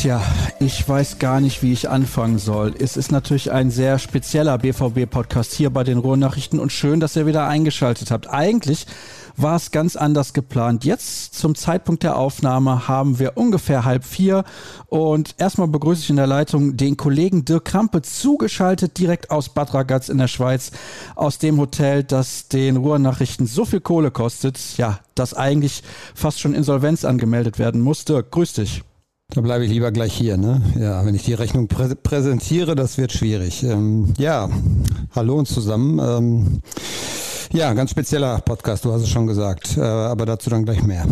Tja, ich weiß gar nicht, wie ich anfangen soll. Es ist natürlich ein sehr spezieller BVB-Podcast hier bei den Ruhrnachrichten und schön, dass ihr wieder eingeschaltet habt. Eigentlich war es ganz anders geplant. Jetzt zum Zeitpunkt der Aufnahme haben wir ungefähr halb vier und erstmal begrüße ich in der Leitung den Kollegen Dirk Krampe zugeschaltet direkt aus Bad Ragaz in der Schweiz aus dem Hotel, das den Ruhrnachrichten so viel Kohle kostet, ja, dass eigentlich fast schon Insolvenz angemeldet werden muss. Dirk, grüß dich. Da bleibe ich lieber gleich hier, ne? Ja, wenn ich die Rechnung prä präsentiere, das wird schwierig. Ähm, ja, hallo und zusammen. Ähm, ja, ganz spezieller Podcast, du hast es schon gesagt, äh, aber dazu dann gleich mehr.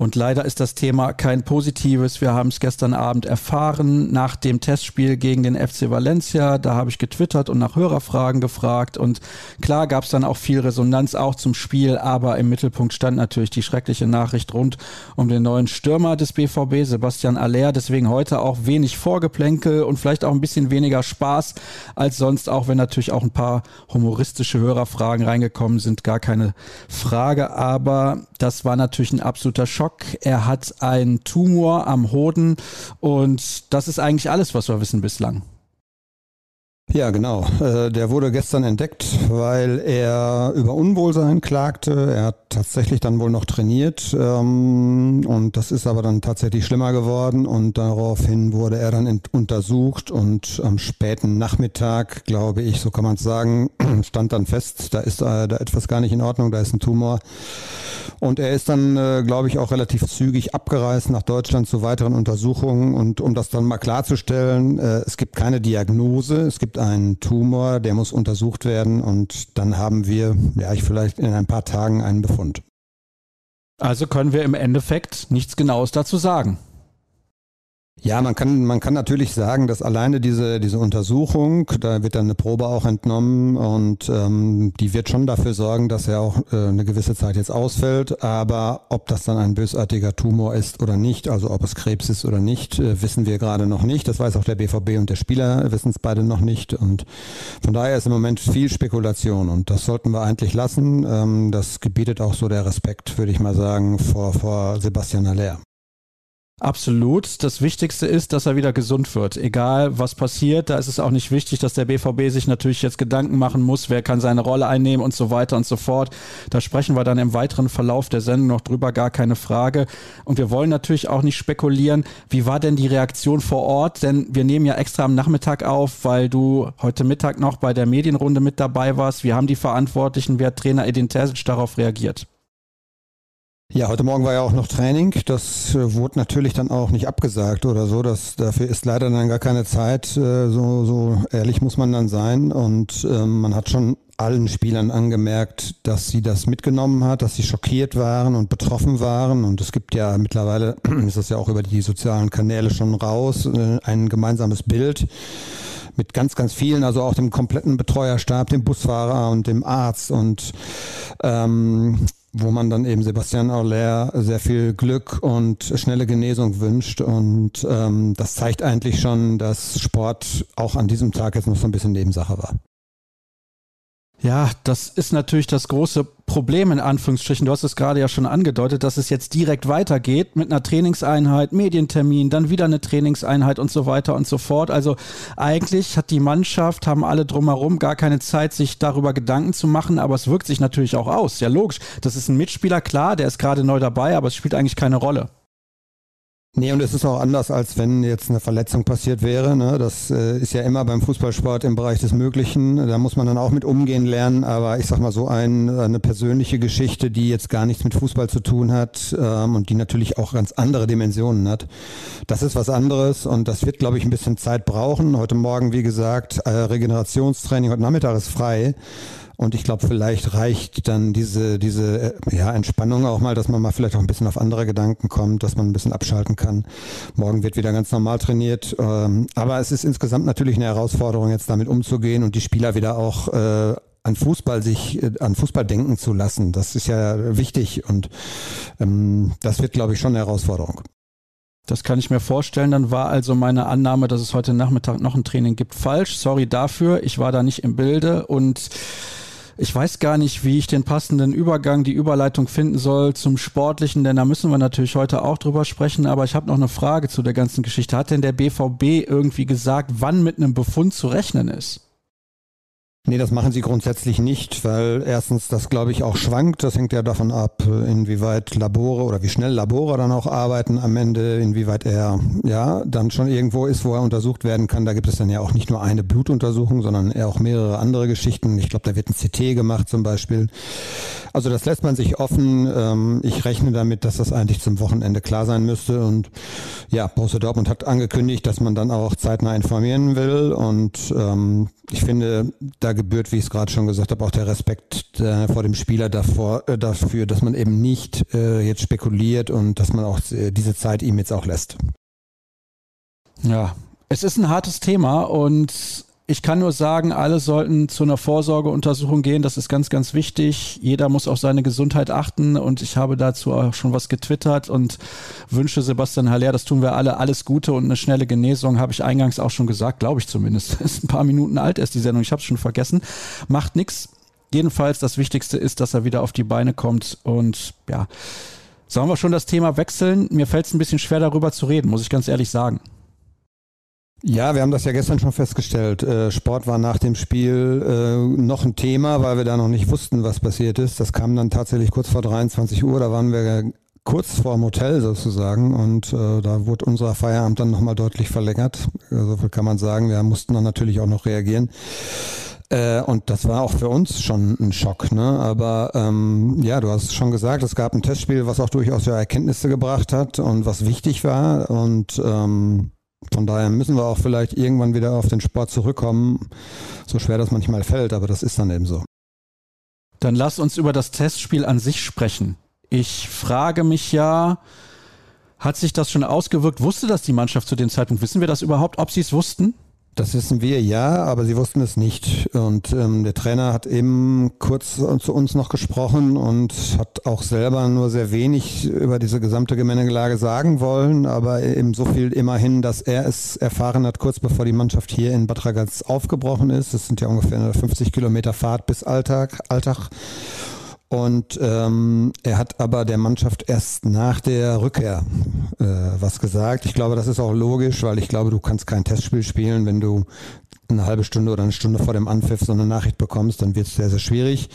Und leider ist das Thema kein positives. Wir haben es gestern Abend erfahren nach dem Testspiel gegen den FC Valencia. Da habe ich getwittert und nach Hörerfragen gefragt. Und klar gab es dann auch viel Resonanz auch zum Spiel, aber im Mittelpunkt stand natürlich die schreckliche Nachricht rund um den neuen Stürmer des BVB, Sebastian Aller. Deswegen heute auch wenig Vorgeplänkel und vielleicht auch ein bisschen weniger Spaß als sonst, auch wenn natürlich auch ein paar humoristische Hörerfragen reingekommen sind. Gar keine Frage. Aber das war natürlich ein absoluter Schock. Er hat einen Tumor am Hoden und das ist eigentlich alles, was wir wissen bislang. Ja, genau. Äh, der wurde gestern entdeckt, weil er über Unwohlsein klagte. Er hat tatsächlich dann wohl noch trainiert ähm, und das ist aber dann tatsächlich schlimmer geworden und daraufhin wurde er dann untersucht und am späten Nachmittag, glaube ich, so kann man es sagen, stand dann fest, da ist äh, da etwas gar nicht in Ordnung, da ist ein Tumor. Und er ist dann, äh, glaube ich, auch relativ zügig abgereist nach Deutschland zu weiteren Untersuchungen. Und um das dann mal klarzustellen, äh, es gibt keine Diagnose, es gibt einen Tumor, der muss untersucht werden und dann haben wir, ja, ich vielleicht in ein paar Tagen einen Befund. Also können wir im Endeffekt nichts Genaues dazu sagen. Ja, man kann, man kann natürlich sagen, dass alleine diese, diese Untersuchung, da wird dann eine Probe auch entnommen und ähm, die wird schon dafür sorgen, dass er auch äh, eine gewisse Zeit jetzt ausfällt. Aber ob das dann ein bösartiger Tumor ist oder nicht, also ob es Krebs ist oder nicht, äh, wissen wir gerade noch nicht. Das weiß auch der BVB und der Spieler wissen es beide noch nicht. Und von daher ist im Moment viel Spekulation und das sollten wir eigentlich lassen. Ähm, das gebietet auch so der Respekt, würde ich mal sagen, vor, vor Sebastian Aller. Absolut. Das Wichtigste ist, dass er wieder gesund wird. Egal was passiert, da ist es auch nicht wichtig, dass der BVB sich natürlich jetzt Gedanken machen muss, wer kann seine Rolle einnehmen und so weiter und so fort. Da sprechen wir dann im weiteren Verlauf der Sendung noch drüber, gar keine Frage. Und wir wollen natürlich auch nicht spekulieren, wie war denn die Reaktion vor Ort? Denn wir nehmen ja extra am Nachmittag auf, weil du heute Mittag noch bei der Medienrunde mit dabei warst. Wir haben die Verantwortlichen, wie hat Trainer Edin Terzic darauf reagiert? Ja, heute Morgen war ja auch noch Training. Das äh, wurde natürlich dann auch nicht abgesagt oder so. Das, dafür ist leider dann gar keine Zeit. Äh, so, so ehrlich muss man dann sein. Und äh, man hat schon allen Spielern angemerkt, dass sie das mitgenommen hat, dass sie schockiert waren und betroffen waren. Und es gibt ja mittlerweile, ist das ja auch über die sozialen Kanäle schon raus, äh, ein gemeinsames Bild mit ganz, ganz vielen, also auch dem kompletten Betreuerstab, dem Busfahrer und dem Arzt und ähm, wo man dann eben Sebastian Auler sehr viel Glück und schnelle Genesung wünscht. Und ähm, das zeigt eigentlich schon, dass Sport auch an diesem Tag jetzt noch so ein bisschen Nebensache war. Ja, das ist natürlich das große Problem in Anführungsstrichen. Du hast es gerade ja schon angedeutet, dass es jetzt direkt weitergeht mit einer Trainingseinheit, Medientermin, dann wieder eine Trainingseinheit und so weiter und so fort. Also eigentlich hat die Mannschaft, haben alle drumherum gar keine Zeit, sich darüber Gedanken zu machen, aber es wirkt sich natürlich auch aus. Ja, logisch. Das ist ein Mitspieler, klar, der ist gerade neu dabei, aber es spielt eigentlich keine Rolle. Nee, und es ist auch anders, als wenn jetzt eine Verletzung passiert wäre. Ne? Das äh, ist ja immer beim Fußballsport im Bereich des Möglichen. Da muss man dann auch mit umgehen lernen. Aber ich sag mal so ein, eine persönliche Geschichte, die jetzt gar nichts mit Fußball zu tun hat ähm, und die natürlich auch ganz andere Dimensionen hat. Das ist was anderes und das wird, glaube ich, ein bisschen Zeit brauchen. Heute Morgen, wie gesagt, äh, Regenerationstraining, heute Nachmittag ist frei. Und ich glaube, vielleicht reicht dann diese, diese äh, ja, Entspannung auch mal, dass man mal vielleicht auch ein bisschen auf andere Gedanken kommt, dass man ein bisschen abschalten kann. Morgen wird wieder ganz normal trainiert. Ähm, aber es ist insgesamt natürlich eine Herausforderung, jetzt damit umzugehen und die Spieler wieder auch äh, an Fußball sich, äh, an Fußball denken zu lassen. Das ist ja wichtig und ähm, das wird, glaube ich, schon eine Herausforderung. Das kann ich mir vorstellen. Dann war also meine Annahme, dass es heute Nachmittag noch ein Training gibt, falsch. Sorry dafür. Ich war da nicht im Bilde und Ich weiß gar nicht, wie ich den passenden Übergang, die Überleitung finden soll zum Sportlichen, denn da müssen wir natürlich heute auch drüber sprechen. Aber ich habe noch eine Frage zu der ganzen Geschichte. Hat denn der BVB irgendwie gesagt, wann mit einem Befund zu rechnen ist? Nee, das machen sie grundsätzlich nicht, weil erstens das, glaube ich, auch schwankt. Das hängt ja davon ab, inwieweit Labore oder wie schnell Labore dann auch arbeiten am Ende, inwieweit er ja dann schon irgendwo ist, wo er untersucht werden kann. Da gibt es dann ja auch nicht nur eine Blutuntersuchung, sondern eher auch mehrere andere Geschichten. Ich glaube, da wird ein CT gemacht zum Beispiel. Also das lässt man sich offen. Ähm, ich rechne damit, dass das eigentlich zum Wochenende klar sein müsste. Und ja, Borussia Dortmund hat angekündigt, dass man dann auch zeitnah informieren will. Und ähm, ich finde, da gebührt, wie ich es gerade schon gesagt habe, auch der Respekt äh, vor dem Spieler davor, äh, dafür, dass man eben nicht äh, jetzt spekuliert und dass man auch diese Zeit ihm jetzt auch lässt. Ja, es ist ein hartes Thema und ich kann nur sagen, alle sollten zu einer Vorsorgeuntersuchung gehen. Das ist ganz, ganz wichtig. Jeder muss auf seine Gesundheit achten und ich habe dazu auch schon was getwittert und wünsche Sebastian Haller, das tun wir alle, alles Gute und eine schnelle Genesung, habe ich eingangs auch schon gesagt, glaube ich zumindest. Ist ein paar Minuten alt erst die Sendung, ich habe es schon vergessen. Macht nichts. Jedenfalls das Wichtigste ist, dass er wieder auf die Beine kommt und ja. Sollen wir schon das Thema wechseln? Mir fällt es ein bisschen schwer darüber zu reden, muss ich ganz ehrlich sagen. Ja, wir haben das ja gestern schon festgestellt. Äh, Sport war nach dem Spiel äh, noch ein Thema, weil wir da noch nicht wussten, was passiert ist. Das kam dann tatsächlich kurz vor 23 Uhr. Da waren wir kurz vor dem Hotel sozusagen und äh, da wurde unser Feierabend dann nochmal deutlich verlängert. So viel kann man sagen. Wir mussten dann natürlich auch noch reagieren. Und das war auch für uns schon ein Schock. Ne? Aber ähm, ja, du hast schon gesagt, es gab ein Testspiel, was auch durchaus ja Erkenntnisse gebracht hat und was wichtig war. Und ähm, von daher müssen wir auch vielleicht irgendwann wieder auf den Sport zurückkommen, so schwer das manchmal fällt, aber das ist dann eben so. Dann lass uns über das Testspiel an sich sprechen. Ich frage mich ja, hat sich das schon ausgewirkt? Wusste das die Mannschaft zu dem Zeitpunkt? Wissen wir das überhaupt, ob sie es wussten? Das wissen wir ja, aber sie wussten es nicht. Und ähm, der Trainer hat eben kurz zu uns noch gesprochen und hat auch selber nur sehr wenig über diese gesamte Gemengelage sagen wollen, aber eben so viel immerhin, dass er es erfahren hat, kurz bevor die Mannschaft hier in Bad Ragaz aufgebrochen ist. Das sind ja ungefähr 50 Kilometer Fahrt bis Alltag. Alltag. Und ähm, er hat aber der Mannschaft erst nach der Rückkehr äh, was gesagt. Ich glaube, das ist auch logisch, weil ich glaube, du kannst kein Testspiel spielen, wenn du eine halbe Stunde oder eine Stunde vor dem Anpfiff so eine Nachricht bekommst, dann wird es sehr, sehr schwierig.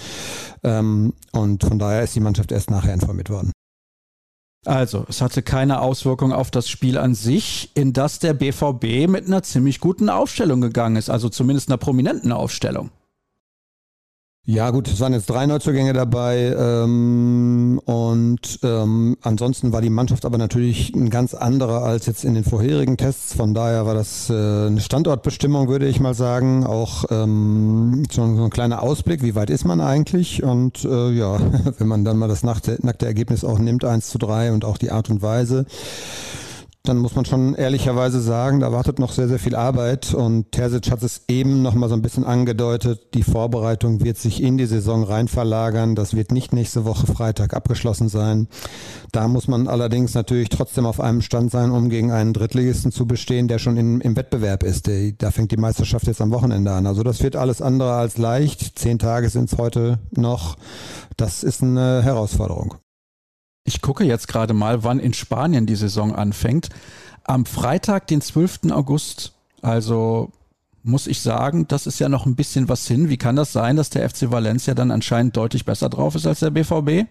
Ähm, und von daher ist die Mannschaft erst nachher informiert worden. Also, es hatte keine Auswirkung auf das Spiel an sich, in das der BVB mit einer ziemlich guten Aufstellung gegangen ist, also zumindest einer prominenten Aufstellung. Ja gut, es waren jetzt drei Neuzugänge dabei ähm, und ähm, ansonsten war die Mannschaft aber natürlich ein ganz anderer als jetzt in den vorherigen Tests. Von daher war das äh, eine Standortbestimmung, würde ich mal sagen. Auch ähm, so ein kleiner Ausblick, wie weit ist man eigentlich? Und äh, ja, wenn man dann mal das nackte, nackte Ergebnis auch nimmt, 1 zu 3 und auch die Art und Weise dann muss man schon ehrlicherweise sagen, da wartet noch sehr, sehr viel Arbeit und Terzic hat es eben noch mal so ein bisschen angedeutet, die Vorbereitung wird sich in die Saison rein verlagern, das wird nicht nächste Woche Freitag abgeschlossen sein. Da muss man allerdings natürlich trotzdem auf einem Stand sein, um gegen einen Drittligisten zu bestehen, der schon in, im Wettbewerb ist. Da fängt die Meisterschaft jetzt am Wochenende an. Also das wird alles andere als leicht. Zehn Tage sind es heute noch. Das ist eine Herausforderung. Ich gucke jetzt gerade mal, wann in Spanien die Saison anfängt. Am Freitag, den 12. August. Also muss ich sagen, das ist ja noch ein bisschen was hin. Wie kann das sein, dass der FC Valencia dann anscheinend deutlich besser drauf ist als der BVB?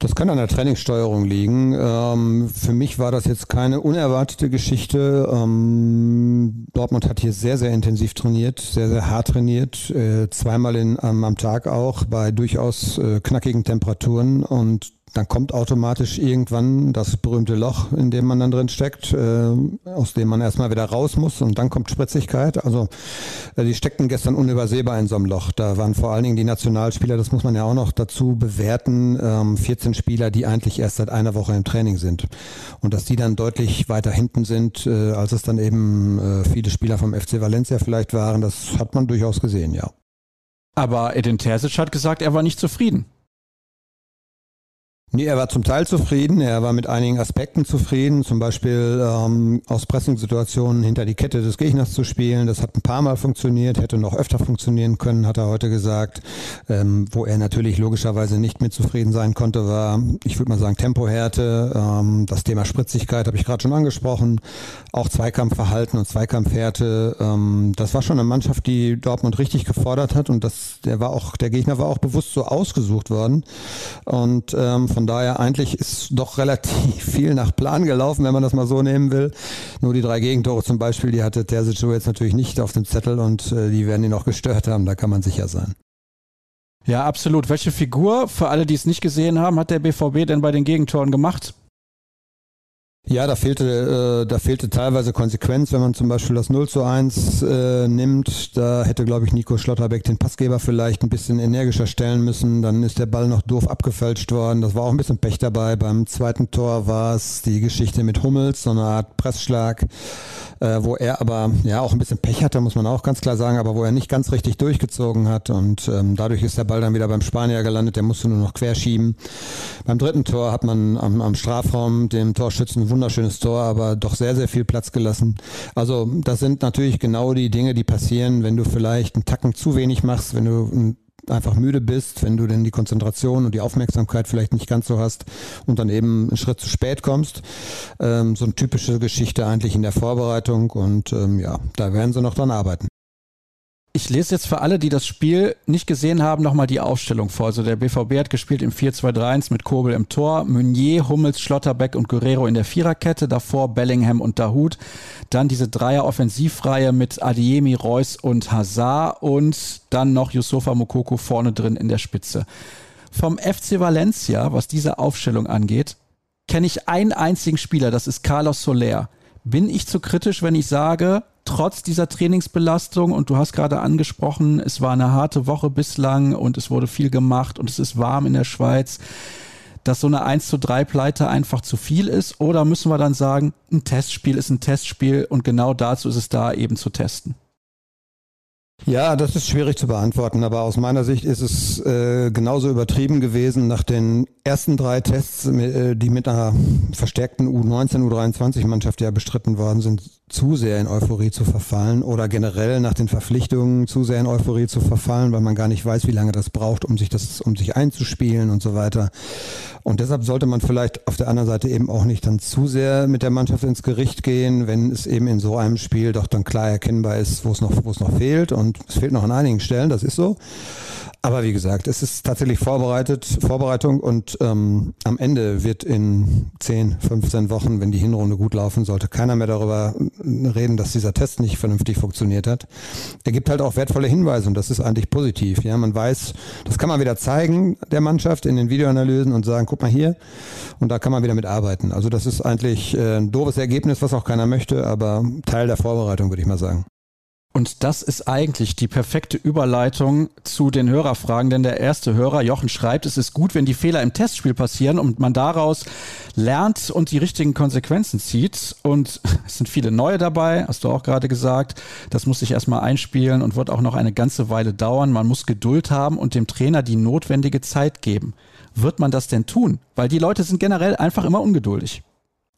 Das kann an der Trainingssteuerung liegen. Ähm, für mich war das jetzt keine unerwartete Geschichte. Ähm, Dortmund hat hier sehr, sehr intensiv trainiert, sehr, sehr hart trainiert, äh, zweimal in, ähm, am Tag auch bei durchaus äh, knackigen Temperaturen und dann kommt automatisch irgendwann das berühmte Loch, in dem man dann drin steckt, äh, aus dem man erstmal wieder raus muss und dann kommt Spritzigkeit. Also äh, die steckten gestern unübersehbar in so einem Loch. Da waren vor allen Dingen die Nationalspieler, das muss man ja auch noch dazu bewerten, ähm, 14 Spieler, die eigentlich erst seit einer Woche im Training sind. Und dass die dann deutlich weiter hinten sind, äh, als es dann eben äh, viele Spieler vom FC Valencia vielleicht waren, das hat man durchaus gesehen, ja. Aber Edin Terzic hat gesagt, er war nicht zufrieden. Nee, er war zum Teil zufrieden. Er war mit einigen Aspekten zufrieden. Zum Beispiel ähm, aus Pressingsituationen hinter die Kette des Gegners zu spielen. Das hat ein paar Mal funktioniert, hätte noch öfter funktionieren können, hat er heute gesagt. Ähm, wo er natürlich logischerweise nicht mit zufrieden sein konnte, war, ich würde mal sagen, Tempohärte. Ähm, das Thema Spritzigkeit habe ich gerade schon angesprochen. Auch Zweikampfverhalten und Zweikampfhärte. Ähm, das war schon eine Mannschaft, die Dortmund richtig gefordert hat. Und das, der war auch, der Gegner war auch bewusst so ausgesucht worden. Und ähm, von daher eigentlich ist doch relativ viel nach Plan gelaufen, wenn man das mal so nehmen will. Nur die drei Gegentore zum Beispiel, die hatte Terzic jetzt natürlich nicht auf dem Zettel und äh, die werden ihn auch gestört haben, da kann man sicher sein. Ja, absolut. Welche Figur, für alle, die es nicht gesehen haben, hat der BVB denn bei den Gegentoren gemacht? Ja, da fehlte, äh, da fehlte teilweise Konsequenz, wenn man zum Beispiel das 0 zu 1 äh, nimmt. Da hätte, glaube ich, Nico Schlotterbeck den Passgeber vielleicht ein bisschen energischer stellen müssen. Dann ist der Ball noch doof abgefälscht worden. Das war auch ein bisschen Pech dabei. Beim zweiten Tor war es die Geschichte mit Hummels, so eine Art Pressschlag äh, wo er aber ja auch ein bisschen Pech hatte, muss man auch ganz klar sagen, aber wo er nicht ganz richtig durchgezogen hat und ähm, dadurch ist der Ball dann wieder beim Spanier gelandet, der musste nur noch querschieben. Beim dritten Tor hat man am, am Strafraum dem Torschützen wunderschönes Tor, aber doch sehr, sehr viel Platz gelassen. Also das sind natürlich genau die Dinge, die passieren, wenn du vielleicht einen Tacken zu wenig machst, wenn du ein einfach müde bist, wenn du denn die Konzentration und die Aufmerksamkeit vielleicht nicht ganz so hast und dann eben einen Schritt zu spät kommst. Ähm, so eine typische Geschichte eigentlich in der Vorbereitung und ähm, ja, da werden sie noch dran arbeiten. Ich lese jetzt für alle, die das Spiel nicht gesehen haben, nochmal die Aufstellung vor. Also der BVB hat gespielt im 4-2-3-1 mit Kobel im Tor, Meunier, Hummels, Schlotterbeck und Guerrero in der Viererkette, davor Bellingham und Dahut. Dann diese Dreier-Offensivreihe mit Adiemi, Reus und Hazard und dann noch Yusufa Mokoko vorne drin in der Spitze. Vom FC Valencia, was diese Aufstellung angeht, kenne ich einen einzigen Spieler, das ist Carlos Soler. Bin ich zu kritisch, wenn ich sage, trotz dieser Trainingsbelastung und du hast gerade angesprochen, es war eine harte Woche bislang und es wurde viel gemacht und es ist warm in der Schweiz, dass so eine 1 zu 3 Pleite einfach zu viel ist? Oder müssen wir dann sagen, ein Testspiel ist ein Testspiel und genau dazu ist es da eben zu testen? Ja, das ist schwierig zu beantworten, aber aus meiner Sicht ist es äh, genauso übertrieben gewesen nach den ersten drei Tests, äh, die mit einer verstärkten U19, U23-Mannschaft ja bestritten worden sind, zu sehr in Euphorie zu verfallen oder generell nach den Verpflichtungen zu sehr in Euphorie zu verfallen, weil man gar nicht weiß, wie lange das braucht, um sich das, um sich einzuspielen und so weiter. Und deshalb sollte man vielleicht auf der anderen Seite eben auch nicht dann zu sehr mit der Mannschaft ins Gericht gehen, wenn es eben in so einem Spiel doch dann klar erkennbar ist, wo es noch, wo es noch fehlt. Und es fehlt noch an einigen Stellen, das ist so. Aber wie gesagt, es ist tatsächlich vorbereitet, Vorbereitung und ähm, am Ende wird in 10, 15 Wochen, wenn die Hinrunde gut laufen sollte, keiner mehr darüber reden, dass dieser Test nicht vernünftig funktioniert hat. Er gibt halt auch wertvolle Hinweise und das ist eigentlich positiv. Ja, man weiß, das kann man wieder zeigen der Mannschaft in den Videoanalysen und sagen, guck mal hier und da kann man wieder mit arbeiten. Also das ist eigentlich äh, ein doofes Ergebnis, was auch keiner möchte, aber Teil der Vorbereitung, würde ich mal sagen. Und das ist eigentlich die perfekte Überleitung zu den Hörerfragen, denn der erste Hörer, Jochen, schreibt, es ist gut, wenn die Fehler im Testspiel passieren und man daraus lernt und die richtigen Konsequenzen zieht. Und es sind viele neue dabei, hast du auch gerade gesagt. Das muss sich erstmal einspielen und wird auch noch eine ganze Weile dauern. Man muss Geduld haben und dem Trainer die notwendige Zeit geben. Wird man das denn tun? Weil die Leute sind generell einfach immer ungeduldig.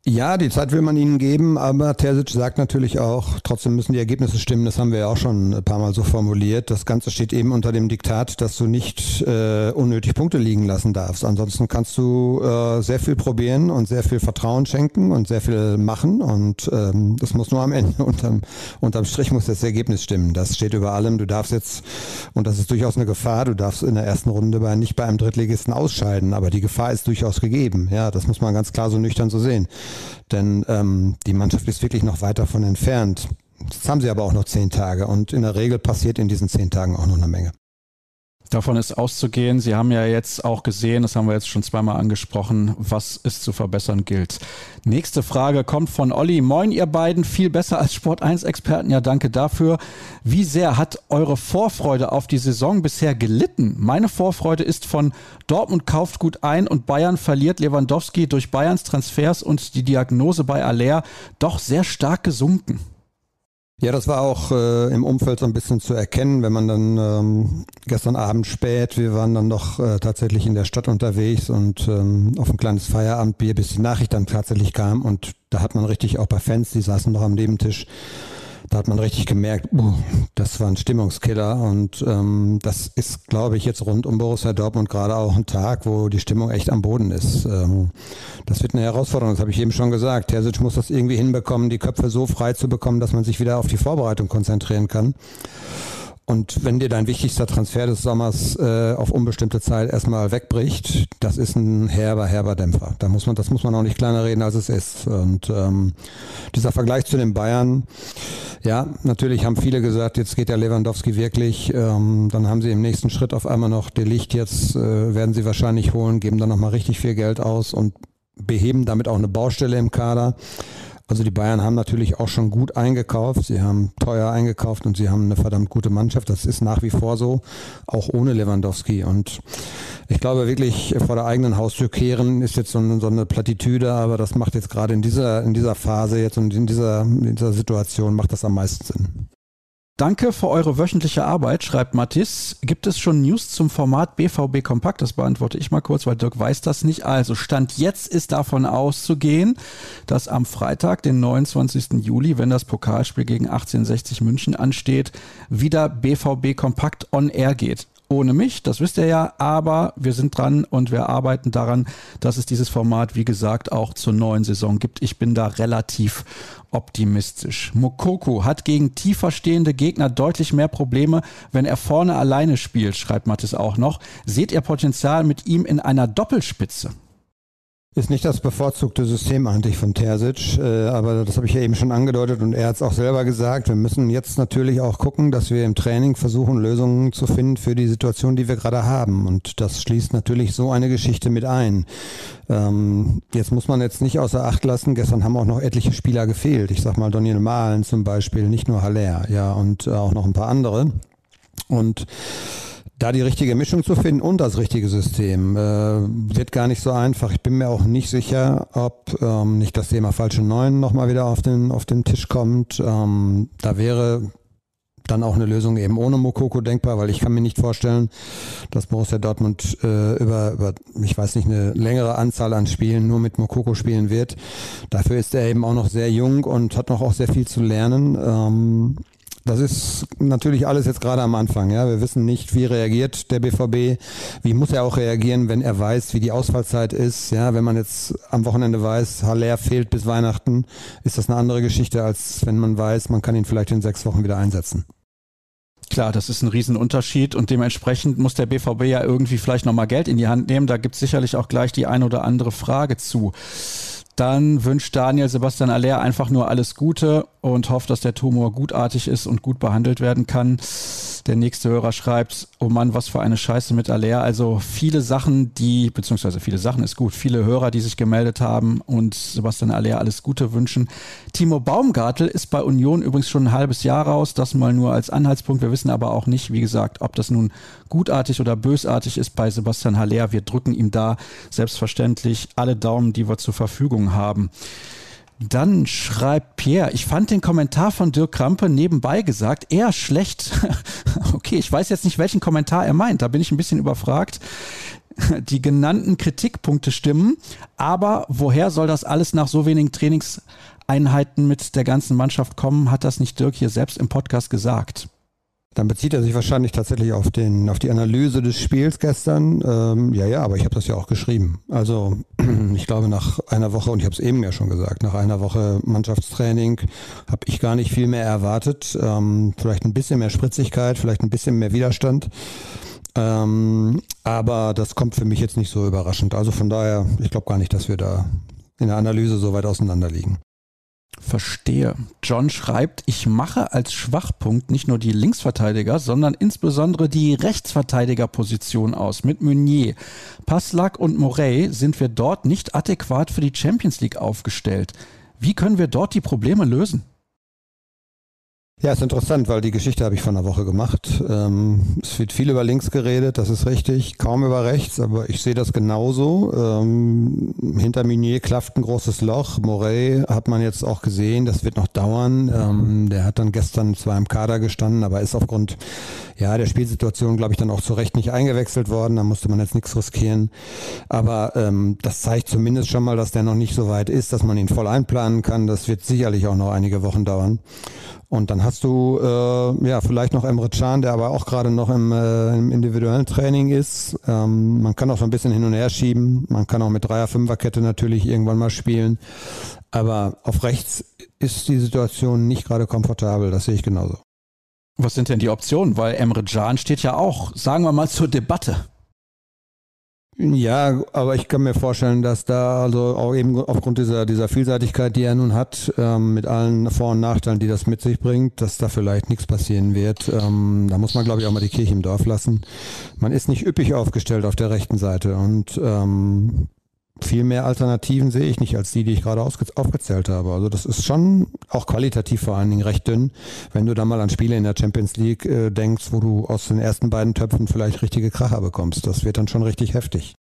Ja, die Zeit will man ihnen geben, aber Terzic sagt natürlich auch, trotzdem müssen die Ergebnisse stimmen. Das haben wir ja auch schon ein paar Mal so formuliert. Das Ganze steht eben unter dem Diktat, dass du nicht äh, unnötig Punkte liegen lassen darfst. Ansonsten kannst du äh, sehr viel probieren und sehr viel Vertrauen schenken und sehr viel machen. Und ähm, das muss nur am Ende, unterm, unterm Strich muss das Ergebnis stimmen. Das steht über allem. Du darfst jetzt, und das ist durchaus eine Gefahr, du darfst in der ersten Runde bei, nicht bei einem Drittligisten ausscheiden. Aber die Gefahr ist durchaus gegeben. Ja, das muss man ganz klar so nüchtern so sehen. Denn ähm, die Mannschaft ist wirklich noch weit davon entfernt. Jetzt haben sie aber auch noch zehn Tage und in der Regel passiert in diesen zehn Tagen auch noch eine Menge. Davon ist auszugehen. Sie haben ja jetzt auch gesehen, das haben wir jetzt schon zweimal angesprochen, was es zu verbessern gilt. Nächste Frage kommt von Olli. Moin, ihr beiden. Viel besser als Sport 1 Experten. Ja, danke dafür. Wie sehr hat eure Vorfreude auf die Saison bisher gelitten? Meine Vorfreude ist von Dortmund kauft gut ein und Bayern verliert Lewandowski durch Bayerns Transfers und die Diagnose bei Aller doch sehr stark gesunken. Ja, das war auch äh, im Umfeld so ein bisschen zu erkennen, wenn man dann ähm, gestern Abend spät, wir waren dann noch äh, tatsächlich in der Stadt unterwegs und ähm, auf ein kleines Feierabendbier, bis die Nachricht dann tatsächlich kam und da hat man richtig auch bei Fans, die saßen noch am Nebentisch, da hat man richtig gemerkt, uh, das war ein Stimmungskiller und ähm, das ist, glaube ich, jetzt rund um Borussia Dortmund gerade auch ein Tag, wo die Stimmung echt am Boden ist. Ähm, das wird eine Herausforderung, das habe ich eben schon gesagt. Terzic muss das irgendwie hinbekommen, die Köpfe so frei zu bekommen, dass man sich wieder auf die Vorbereitung konzentrieren kann. Und wenn dir dein wichtigster Transfer des Sommers äh, auf unbestimmte Zeit erstmal wegbricht, das ist ein herber, herber Dämpfer. Da muss man, das muss man auch nicht kleiner reden, als es ist. Und ähm, dieser Vergleich zu den Bayern, ja, natürlich haben viele gesagt, jetzt geht der Lewandowski wirklich. Ähm, dann haben sie im nächsten Schritt auf einmal noch Licht. Jetzt äh, werden sie wahrscheinlich holen, geben dann nochmal richtig viel Geld aus und beheben damit auch eine Baustelle im Kader. Also die Bayern haben natürlich auch schon gut eingekauft. Sie haben teuer eingekauft und sie haben eine verdammt gute Mannschaft. Das ist nach wie vor so, auch ohne Lewandowski. Und ich glaube wirklich, vor der eigenen Haustür kehren ist jetzt so eine, so eine Plattitüde, aber das macht jetzt gerade in dieser, in dieser Phase jetzt und in dieser, in dieser Situation macht das am meisten Sinn. Danke für eure wöchentliche Arbeit, schreibt Mathis. Gibt es schon News zum Format BVB Kompakt? Das beantworte ich mal kurz, weil Dirk weiß das nicht. Also Stand jetzt ist davon auszugehen, dass am Freitag, den 29. Juli, wenn das Pokalspiel gegen 1860 München ansteht, wieder BVB Kompakt on Air geht ohne mich, das wisst ihr ja, aber wir sind dran und wir arbeiten daran, dass es dieses Format, wie gesagt, auch zur neuen Saison gibt. Ich bin da relativ optimistisch. Mokoko hat gegen tiefer stehende Gegner deutlich mehr Probleme, wenn er vorne alleine spielt, schreibt Mathis auch noch. Seht ihr Potenzial mit ihm in einer Doppelspitze? Ist nicht das bevorzugte System eigentlich von Terzic, äh, aber das habe ich ja eben schon angedeutet und er hat es auch selber gesagt. Wir müssen jetzt natürlich auch gucken, dass wir im Training versuchen, Lösungen zu finden für die Situation, die wir gerade haben. Und das schließt natürlich so eine Geschichte mit ein. Ähm, jetzt muss man jetzt nicht außer Acht lassen, gestern haben auch noch etliche Spieler gefehlt. Ich sag mal Daniel Mahlen zum Beispiel, nicht nur Haller, ja, und auch noch ein paar andere. Und da die richtige Mischung zu finden und das richtige System äh, wird gar nicht so einfach. Ich bin mir auch nicht sicher, ob ähm, nicht das Thema falsche Neun nochmal wieder auf den, auf den Tisch kommt. Ähm, da wäre dann auch eine Lösung eben ohne Mokoko denkbar, weil ich kann mir nicht vorstellen, dass Borussia Dortmund äh, über, über, ich weiß nicht, eine längere Anzahl an Spielen nur mit Mokoko spielen wird. Dafür ist er eben auch noch sehr jung und hat noch auch sehr viel zu lernen. Ähm, das ist natürlich alles jetzt gerade am Anfang. Ja, wir wissen nicht, wie reagiert der BVB, wie muss er auch reagieren, wenn er weiß, wie die Ausfallzeit ist. Ja, wenn man jetzt am Wochenende weiß, Haller fehlt bis Weihnachten, ist das eine andere Geschichte, als wenn man weiß, man kann ihn vielleicht in sechs Wochen wieder einsetzen. Klar, das ist ein Riesenunterschied und dementsprechend muss der BVB ja irgendwie vielleicht nochmal Geld in die Hand nehmen. Da gibt es sicherlich auch gleich die ein oder andere Frage zu. Dann wünscht Daniel Sebastian Aller einfach nur alles Gute und hofft, dass der Tumor gutartig ist und gut behandelt werden kann. Der nächste Hörer schreibt, oh Mann, was für eine Scheiße mit Aller. Also viele Sachen, die, beziehungsweise viele Sachen ist gut, viele Hörer, die sich gemeldet haben und Sebastian Aller alles Gute wünschen. Timo Baumgartel ist bei Union übrigens schon ein halbes Jahr raus, das mal nur als Anhaltspunkt. Wir wissen aber auch nicht, wie gesagt, ob das nun gutartig oder bösartig ist bei Sebastian Haller. Wir drücken ihm da selbstverständlich alle Daumen, die wir zur Verfügung haben. Dann schreibt Pierre, ich fand den Kommentar von Dirk Krampe nebenbei gesagt eher schlecht. okay, ich weiß jetzt nicht, welchen Kommentar er meint. Da bin ich ein bisschen überfragt. Die genannten Kritikpunkte stimmen, aber woher soll das alles nach so wenigen Trainingseinheiten mit der ganzen Mannschaft kommen? Hat das nicht Dirk hier selbst im Podcast gesagt? Dann bezieht er sich wahrscheinlich tatsächlich auf, den, auf die Analyse des Spiels gestern. Ähm, ja, ja, aber ich habe das ja auch geschrieben. Also ich glaube, nach einer Woche, und ich habe es eben ja schon gesagt, nach einer Woche Mannschaftstraining habe ich gar nicht viel mehr erwartet. Ähm, vielleicht ein bisschen mehr Spritzigkeit, vielleicht ein bisschen mehr Widerstand. Ähm, aber das kommt für mich jetzt nicht so überraschend. Also von daher, ich glaube gar nicht, dass wir da in der Analyse so weit auseinander liegen. Verstehe. John schreibt, ich mache als Schwachpunkt nicht nur die Linksverteidiger, sondern insbesondere die Rechtsverteidigerposition aus mit Meunier. Passlack und Morey sind wir dort nicht adäquat für die Champions League aufgestellt. Wie können wir dort die Probleme lösen? Ja, ist interessant, weil die Geschichte habe ich vor einer Woche gemacht. Ähm, es wird viel über links geredet, das ist richtig, kaum über rechts, aber ich sehe das genauso. Ähm, hinter Minier klafft ein großes Loch. Morey hat man jetzt auch gesehen, das wird noch dauern. Ähm, der hat dann gestern zwar im Kader gestanden, aber ist aufgrund ja, der Spielsituation, glaube ich, dann auch zu Recht nicht eingewechselt worden. Da musste man jetzt nichts riskieren. Aber ähm, das zeigt zumindest schon mal, dass der noch nicht so weit ist, dass man ihn voll einplanen kann. Das wird sicherlich auch noch einige Wochen dauern. Und dann hast du äh, ja vielleicht noch Emre Can, der aber auch gerade noch im, äh, im individuellen Training ist. Ähm, man kann auch so ein bisschen hin und her schieben. Man kann auch mit Dreier, Fünferkette natürlich irgendwann mal spielen. Aber auf rechts ist die Situation nicht gerade komfortabel. Das sehe ich genauso. Was sind denn die Optionen? Weil Emre Can steht ja auch, sagen wir mal, zur Debatte. Ja, aber ich kann mir vorstellen, dass da also auch eben aufgrund dieser, dieser Vielseitigkeit, die er nun hat, ähm, mit allen Vor- und Nachteilen, die das mit sich bringt, dass da vielleicht nichts passieren wird. Ähm, da muss man, glaube ich, auch mal die Kirche im Dorf lassen. Man ist nicht üppig aufgestellt auf der rechten Seite und ähm, viel mehr Alternativen sehe ich nicht als die, die ich gerade aufgezählt habe. Also das ist schon auch qualitativ vor allen Dingen recht dünn, wenn du da mal an Spiele in der Champions League äh, denkst, wo du aus den ersten beiden Töpfen vielleicht richtige Kracher bekommst. Das wird dann schon richtig heftig.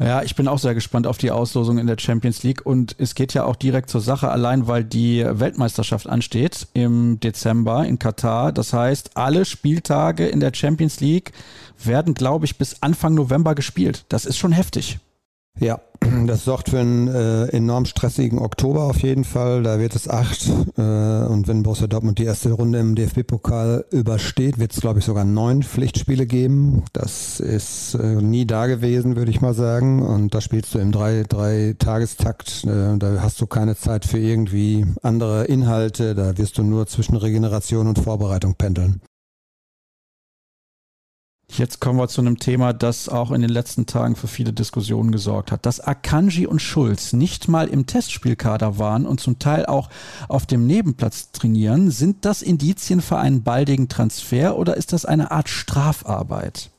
Ja, ich bin auch sehr gespannt auf die Auslosung in der Champions League und es geht ja auch direkt zur Sache, allein weil die Weltmeisterschaft ansteht im Dezember in Katar. Das heißt, alle Spieltage in der Champions League werden, glaube ich, bis Anfang November gespielt. Das ist schon heftig. Ja, das sorgt für einen äh, enorm stressigen Oktober auf jeden Fall. Da wird es acht. Äh, und wenn Borussia Dortmund die erste Runde im DFB-Pokal übersteht, wird es, glaube ich, sogar neun Pflichtspiele geben. Das ist äh, nie da gewesen, würde ich mal sagen. Und da spielst du im drei, drei Tagestakt. Äh, da hast du keine Zeit für irgendwie andere Inhalte. Da wirst du nur zwischen Regeneration und Vorbereitung pendeln. Jetzt kommen wir zu einem Thema, das auch in den letzten Tagen für viele Diskussionen gesorgt hat. Dass Akanji und Schulz nicht mal im Testspielkader waren und zum Teil auch auf dem Nebenplatz trainieren, sind das Indizien für einen baldigen Transfer oder ist das eine Art Strafarbeit?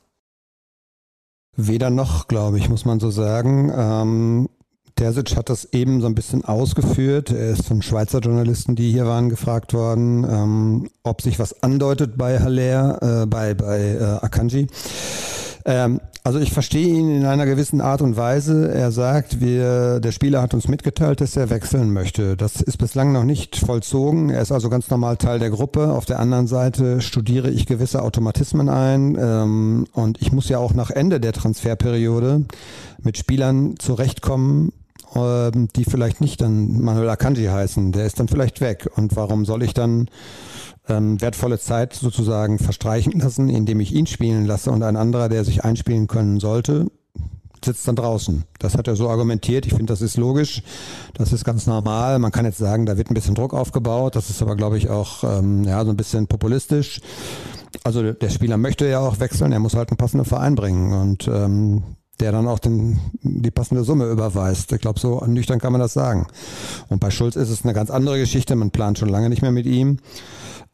Weder noch, glaube ich, muss man so sagen. Ähm, Terzic hat das eben so ein bisschen ausgeführt. Er ist von Schweizer Journalisten, die hier waren, gefragt worden, ähm, ob sich was andeutet bei Haller, äh, bei, bei äh, Akanji. Ähm, also ich verstehe ihn in einer gewissen Art und Weise. Er sagt, wir, der Spieler hat uns mitgeteilt, dass er wechseln möchte. Das ist bislang noch nicht vollzogen. Er ist also ganz normal Teil der Gruppe. Auf der anderen Seite studiere ich gewisse Automatismen ein. Ähm, und ich muss ja auch nach Ende der Transferperiode mit Spielern zurechtkommen, die vielleicht nicht dann Manuel Akanji heißen. Der ist dann vielleicht weg. Und warum soll ich dann ähm, wertvolle Zeit sozusagen verstreichen lassen, indem ich ihn spielen lasse und ein anderer, der sich einspielen können sollte, sitzt dann draußen. Das hat er so argumentiert. Ich finde, das ist logisch. Das ist ganz normal. Man kann jetzt sagen, da wird ein bisschen Druck aufgebaut. Das ist aber, glaube ich, auch ähm, ja, so ein bisschen populistisch. Also der Spieler möchte ja auch wechseln. Er muss halt einen passenden Verein bringen. Und ähm, der dann auch den, die passende Summe überweist. Ich glaube, so nüchtern kann man das sagen. Und bei Schulz ist es eine ganz andere Geschichte. Man plant schon lange nicht mehr mit ihm.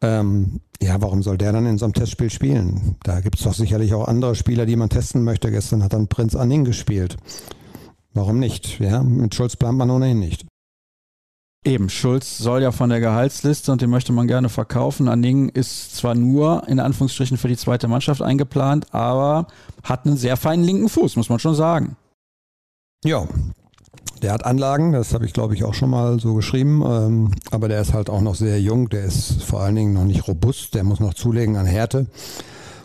Ähm, ja, warum soll der dann in so einem Testspiel spielen? Da gibt es doch sicherlich auch andere Spieler, die man testen möchte. Gestern hat dann Prinz Anning gespielt. Warum nicht? Ja, mit Schulz plant man ohnehin nicht. Eben, Schulz soll ja von der Gehaltsliste und den möchte man gerne verkaufen. Anning ist zwar nur in Anführungsstrichen für die zweite Mannschaft eingeplant, aber hat einen sehr feinen linken Fuß, muss man schon sagen. Ja, der hat Anlagen, das habe ich glaube ich auch schon mal so geschrieben, ähm, aber der ist halt auch noch sehr jung, der ist vor allen Dingen noch nicht robust, der muss noch zulegen an Härte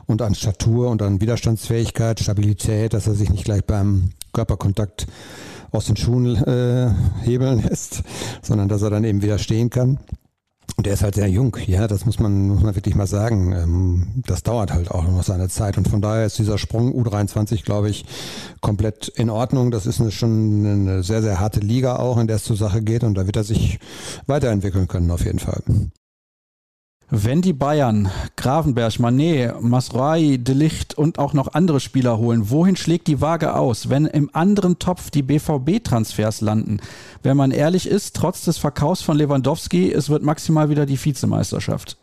und an Statur und an Widerstandsfähigkeit, Stabilität, dass er sich nicht gleich beim Körperkontakt aus den Schuhen äh, hebeln lässt, sondern dass er dann eben wieder stehen kann. Und der ist halt sehr jung, ja, das muss man, muss man wirklich mal sagen. Ähm, das dauert halt auch noch seine Zeit. Und von daher ist dieser Sprung U23, glaube ich, komplett in Ordnung. Das ist eine, schon eine sehr, sehr harte Liga auch, in der es zur Sache geht. Und da wird er sich weiterentwickeln können, auf jeden Fall. Wenn die Bayern Gravenberg, Manet, Masrai, Delicht und auch noch andere Spieler holen, wohin schlägt die Waage aus, wenn im anderen Topf die BVB-Transfers landen? Wenn man ehrlich ist, trotz des Verkaufs von Lewandowski, es wird maximal wieder die Vizemeisterschaft.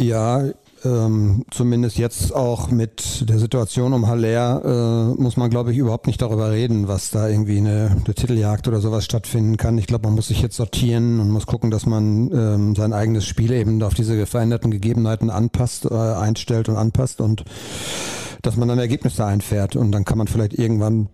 Ja, ähm, zumindest jetzt auch mit der Situation um Haller äh, muss man, glaube ich, überhaupt nicht darüber reden, was da irgendwie eine, eine Titeljagd oder sowas stattfinden kann. Ich glaube, man muss sich jetzt sortieren und muss gucken, dass man ähm, sein eigenes Spiel eben auf diese veränderten Gegebenheiten anpasst, äh, einstellt und anpasst und dass man dann Ergebnisse einfährt und dann kann man vielleicht irgendwann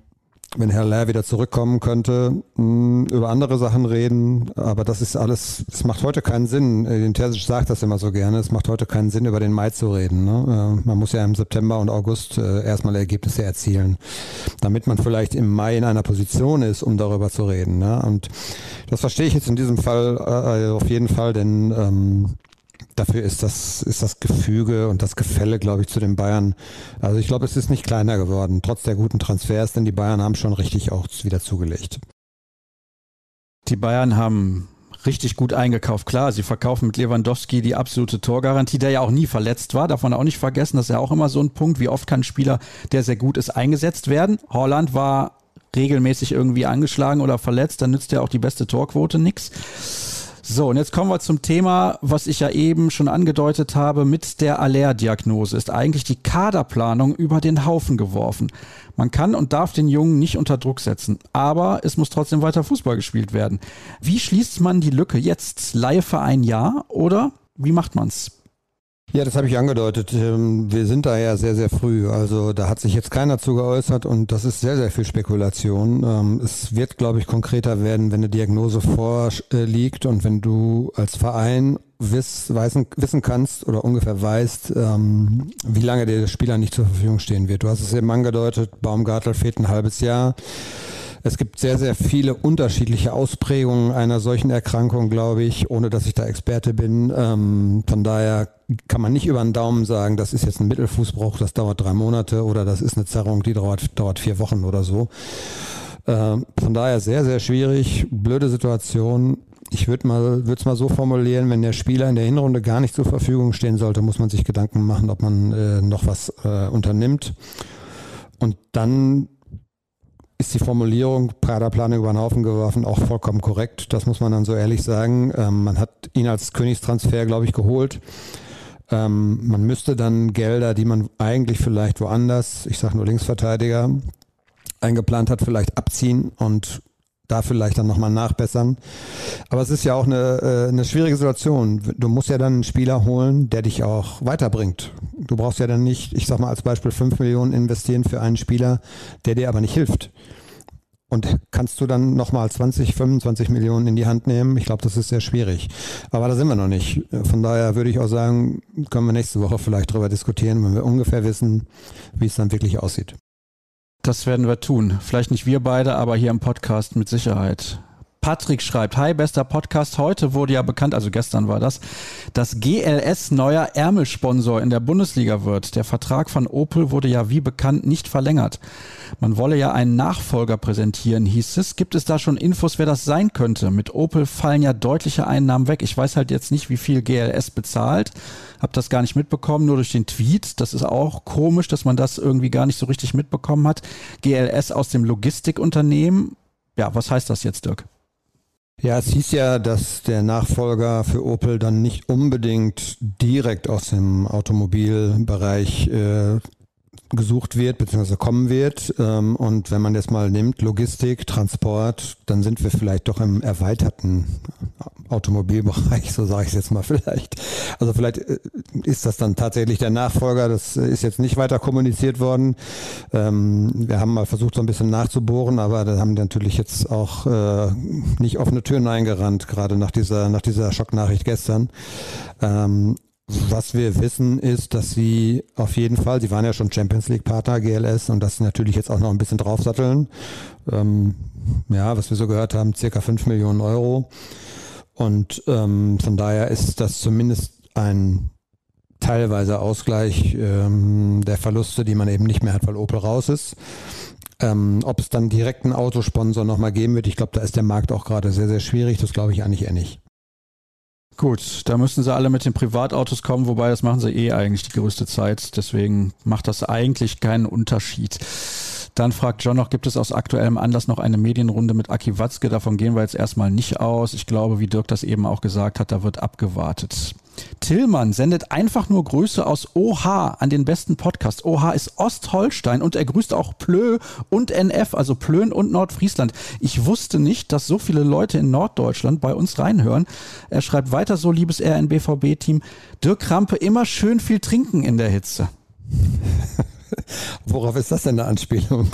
wenn Herr Lehr wieder zurückkommen könnte, hm, über andere Sachen reden. Aber das ist alles, es macht heute keinen Sinn. Äh, den Terzic sagt das immer so gerne. Es macht heute keinen Sinn, über den Mai zu reden. Ne? Äh, man muss ja im September und August äh, erstmal Ergebnisse erzielen, damit man vielleicht im Mai in einer Position ist, um darüber zu reden. Ne? Und das verstehe ich jetzt in diesem Fall auf jeden Fall, denn ähm, dafür ist das, ist das Gefüge und das Gefälle, glaube ich, zu den Bayern. Also ich glaube, es ist nicht kleiner geworden, trotz der guten Transfers, denn die Bayern haben schon richtig auch wieder zugelegt. Die Bayern haben richtig gut eingekauft. Klar, sie verkaufen mit Lewandowski die absolute Torgarantie, der ja auch nie verletzt war. Davon auch nicht vergessen, das ist ja auch immer so ein Punkt. Wie oft kann ein Spieler, der sehr gut ist, eingesetzt werden? Holland war regelmäßig irgendwie angeschlagen oder verletzt, dann nützt ja auch die beste Torquote nichts. So, und jetzt kommen wir zum Thema, was ich ja eben schon angedeutet habe, mit der Allerdiagnose ist eigentlich die Kaderplanung über den Haufen geworfen. Man kann und darf den Jungen nicht unter Druck setzen, aber es muss trotzdem weiter Fußball gespielt werden. Wie schließt man die Lücke jetzt? Laie für ein Jahr oder wie macht man's? Ja, das habe ich angedeutet. Ähm, wir sind da ja sehr, sehr früh. Also da hat sich jetzt keiner zu geäußert und das ist sehr, sehr viel Spekulation. Ähm, es wird, glaube ich, konkreter werden, wenn eine Diagnose vorliegt und wenn du als Verein wiss, wissen kannst oder ungefähr weißt, ähm, wie lange der Spieler nicht zur Verfügung stehen wird. Du hast es eben angedeutet, Baumgartel fehlt ein halbes Jahr. Es gibt sehr, sehr viele unterschiedliche Ausprägungen einer solchen Erkrankung, glaube ich, ohne dass ich da Experte bin. Ähm, von daher kann man nicht über den Daumen sagen, das ist jetzt ein Mittelfußbruch, das dauert drei Monate oder das ist eine Zerrung, die dauert, dauert vier Wochen oder so. Ähm, von daher sehr, sehr schwierig, blöde Situation. Ich würde mal, würde es mal so formulieren, wenn der Spieler in der Hinrunde gar nicht zur Verfügung stehen sollte, muss man sich Gedanken machen, ob man äh, noch was äh, unternimmt. Und dann ist die Formulierung Kaderplanung über den Haufen geworfen auch vollkommen korrekt. Das muss man dann so ehrlich sagen. Ähm, man hat ihn als Königstransfer, glaube ich, geholt. Ähm, man müsste dann Gelder, die man eigentlich vielleicht woanders, ich sage nur Linksverteidiger, eingeplant hat, vielleicht abziehen und da vielleicht dann nochmal nachbessern. Aber es ist ja auch eine, äh, eine schwierige Situation. Du musst ja dann einen Spieler holen, der dich auch weiterbringt. Du brauchst ja dann nicht, ich sag mal als Beispiel, 5 Millionen investieren für einen Spieler, der dir aber nicht hilft. Und kannst du dann nochmal 20, 25 Millionen in die Hand nehmen? Ich glaube, das ist sehr schwierig. Aber da sind wir noch nicht. Von daher würde ich auch sagen, können wir nächste Woche vielleicht darüber diskutieren, wenn wir ungefähr wissen, wie es dann wirklich aussieht. Das werden wir tun. Vielleicht nicht wir beide, aber hier im Podcast mit Sicherheit. Patrick schreibt, hi, bester Podcast. Heute wurde ja bekannt, also gestern war das, dass GLS neuer Ärmelsponsor in der Bundesliga wird. Der Vertrag von Opel wurde ja wie bekannt nicht verlängert. Man wolle ja einen Nachfolger präsentieren, hieß es. Gibt es da schon Infos, wer das sein könnte? Mit Opel fallen ja deutliche Einnahmen weg. Ich weiß halt jetzt nicht, wie viel GLS bezahlt. Hab das gar nicht mitbekommen, nur durch den Tweet. Das ist auch komisch, dass man das irgendwie gar nicht so richtig mitbekommen hat. GLS aus dem Logistikunternehmen. Ja, was heißt das jetzt, Dirk? Ja, es hieß ja, dass der Nachfolger für Opel dann nicht unbedingt direkt aus dem Automobilbereich äh, gesucht wird bzw. kommen wird. Ähm, und wenn man das mal nimmt, Logistik, Transport, dann sind wir vielleicht doch im erweiterten Automobilbereich, so sage ich jetzt mal vielleicht. Also vielleicht äh, ist das dann tatsächlich der Nachfolger, das ist jetzt nicht weiter kommuniziert worden. Ähm, wir haben mal versucht, so ein bisschen nachzubohren, aber da haben natürlich jetzt auch äh, nicht offene Türen eingerannt, gerade nach dieser, nach dieser Schocknachricht gestern. Ähm, was wir wissen ist, dass sie auf jeden Fall, sie waren ja schon Champions League Partner GLS und dass sie natürlich jetzt auch noch ein bisschen draufsatteln. Ähm, ja, was wir so gehört haben, circa 5 Millionen Euro. Und ähm, von daher ist das zumindest ein teilweise Ausgleich ähm, der Verluste, die man eben nicht mehr hat, weil Opel raus ist. Ähm, ob es dann direkt einen Autosponsor nochmal geben wird, ich glaube, da ist der Markt auch gerade sehr, sehr schwierig. Das glaube ich eigentlich eher nicht. Gut, da müssen sie alle mit den Privatautos kommen, wobei das machen sie eh eigentlich die größte Zeit. Deswegen macht das eigentlich keinen Unterschied. Dann fragt John noch, gibt es aus aktuellem Anlass noch eine Medienrunde mit Aki Watzke? Davon gehen wir jetzt erstmal nicht aus. Ich glaube, wie Dirk das eben auch gesagt hat, da wird abgewartet. Tillmann sendet einfach nur Grüße aus OH an den besten Podcast. OH ist Ostholstein und er grüßt auch Plö und NF, also Plön und Nordfriesland. Ich wusste nicht, dass so viele Leute in Norddeutschland bei uns reinhören. Er schreibt weiter so, liebes RNBVB-Team, Dirk Krampe, immer schön viel trinken in der Hitze. Worauf ist das denn eine Anspielung?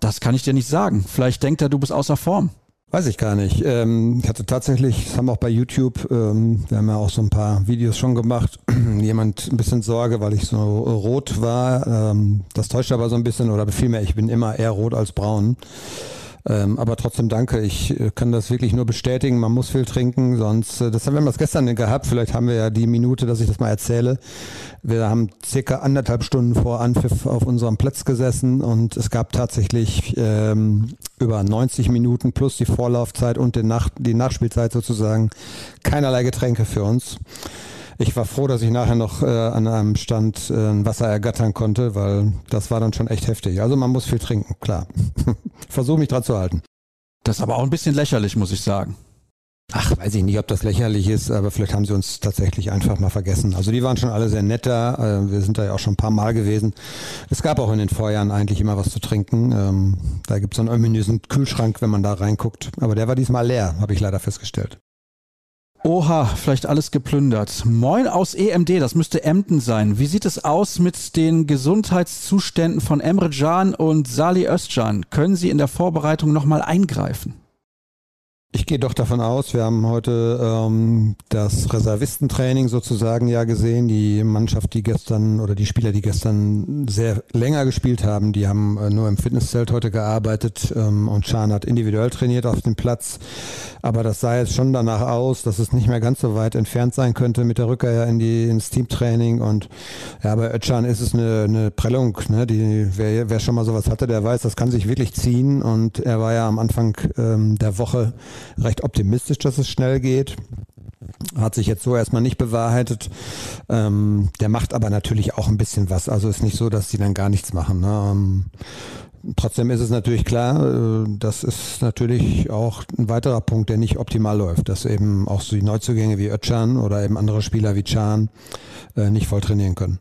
Das kann ich dir nicht sagen. Vielleicht denkt er, du bist außer Form. Weiß ich gar nicht. Ähm, ich hatte tatsächlich, das haben wir auch bei YouTube, ähm, wir haben ja auch so ein paar Videos schon gemacht, jemand ein bisschen Sorge, weil ich so rot war. Ähm, das täuscht aber so ein bisschen, oder vielmehr, ich bin immer eher rot als braun. Ähm, aber trotzdem danke. Ich äh, kann das wirklich nur bestätigen. Man muss viel trinken, sonst, äh, das haben wir das gestern gehabt. Vielleicht haben wir ja die Minute, dass ich das mal erzähle. Wir haben circa anderthalb Stunden vor Anpfiff auf unserem Platz gesessen und es gab tatsächlich ähm, über 90 Minuten plus die Vorlaufzeit und die, Nach die Nachspielzeit sozusagen keinerlei Getränke für uns. Ich war froh, dass ich nachher noch äh, an einem Stand äh, Wasser ergattern konnte, weil das war dann schon echt heftig. Also man muss viel trinken, klar. Versuche mich dran zu halten. Das ist aber auch ein bisschen lächerlich, muss ich sagen. Ach, weiß ich nicht, ob das lächerlich ist, aber vielleicht haben sie uns tatsächlich einfach mal vergessen. Also die waren schon alle sehr netter. Äh, wir sind da ja auch schon ein paar Mal gewesen. Es gab auch in den Vorjahren eigentlich immer was zu trinken. Ähm, da gibt es so einen ominösen Kühlschrank, wenn man da reinguckt. Aber der war diesmal leer, habe ich leider festgestellt. Oha, vielleicht alles geplündert. Moin aus EMD, das müsste Emden sein. Wie sieht es aus mit den Gesundheitszuständen von Emre Can und Sali Özcan? Können Sie in der Vorbereitung nochmal eingreifen? Ich gehe doch davon aus, wir haben heute ähm, das Reservistentraining sozusagen ja gesehen. Die Mannschaft, die gestern oder die Spieler, die gestern sehr länger gespielt haben, die haben äh, nur im Fitnesszelt heute gearbeitet ähm, und Schan hat individuell trainiert auf dem Platz. Aber das sah jetzt schon danach aus, dass es nicht mehr ganz so weit entfernt sein könnte mit der Rückkehr in die, ins Teamtraining. Und ja, bei Özcan ist es eine, eine Prellung. Ne? Die, wer, wer schon mal sowas hatte, der weiß, das kann sich wirklich ziehen. Und er war ja am Anfang ähm, der Woche recht optimistisch, dass es schnell geht. Hat sich jetzt so erstmal nicht bewahrheitet. Ähm, der macht aber natürlich auch ein bisschen was. Also ist nicht so, dass die dann gar nichts machen. Ne? Ähm, trotzdem ist es natürlich klar, äh, das ist natürlich auch ein weiterer Punkt, der nicht optimal läuft, dass eben auch so die Neuzugänge wie Özcan oder eben andere Spieler wie Can äh, nicht voll trainieren können.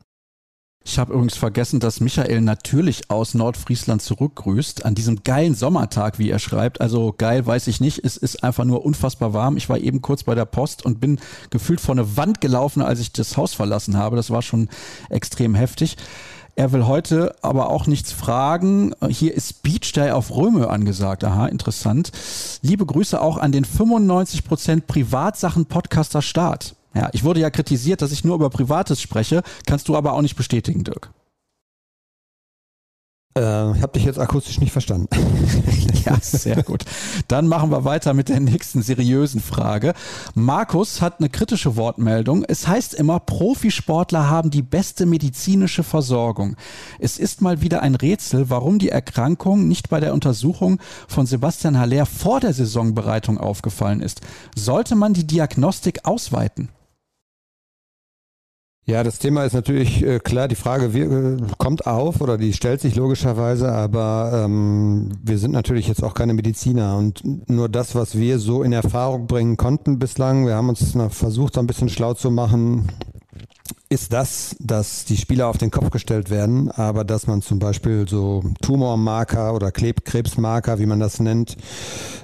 Ich habe übrigens vergessen, dass Michael natürlich aus Nordfriesland zurückgrüßt, an diesem geilen Sommertag, wie er schreibt. Also geil weiß ich nicht, es ist einfach nur unfassbar warm. Ich war eben kurz bei der Post und bin gefühlt vor eine Wand gelaufen, als ich das Haus verlassen habe. Das war schon extrem heftig. Er will heute aber auch nichts fragen. Hier ist Beach Day auf Röme angesagt. Aha, interessant. Liebe Grüße auch an den 95% Privatsachen-Podcaster Start. Ja, ich wurde ja kritisiert, dass ich nur über Privates spreche. Kannst du aber auch nicht bestätigen, Dirk. Äh, ich habe dich jetzt akustisch nicht verstanden. ja, sehr gut. Dann machen wir weiter mit der nächsten seriösen Frage. Markus hat eine kritische Wortmeldung. Es heißt immer, Profisportler haben die beste medizinische Versorgung. Es ist mal wieder ein Rätsel, warum die Erkrankung nicht bei der Untersuchung von Sebastian Haller vor der Saisonbereitung aufgefallen ist. Sollte man die Diagnostik ausweiten? Ja, das Thema ist natürlich äh, klar, die Frage wie, äh, kommt auf oder die stellt sich logischerweise, aber ähm, wir sind natürlich jetzt auch keine Mediziner und nur das, was wir so in Erfahrung bringen konnten bislang, wir haben uns versucht, ein bisschen schlau zu machen, ist das, dass die Spieler auf den Kopf gestellt werden, aber dass man zum Beispiel so Tumormarker oder Krebsmarker, wie man das nennt,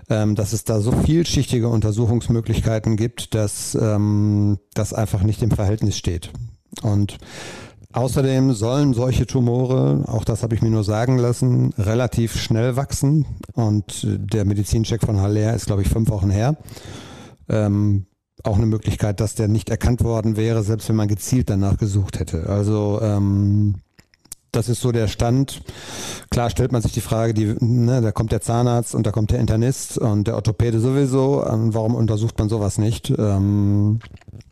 ähm, dass es da so vielschichtige Untersuchungsmöglichkeiten gibt, dass ähm, das einfach nicht im Verhältnis steht. Und Außerdem sollen solche Tumore, auch das habe ich mir nur sagen lassen, relativ schnell wachsen. Und der Medizincheck von Haller ist, glaube ich, fünf Wochen her. Ähm, auch eine Möglichkeit, dass der nicht erkannt worden wäre, selbst wenn man gezielt danach gesucht hätte. Also ähm, das ist so der Stand. Klar stellt man sich die Frage, die, ne, da kommt der Zahnarzt und da kommt der Internist und der Orthopäde sowieso. Warum untersucht man sowas nicht? Ähm,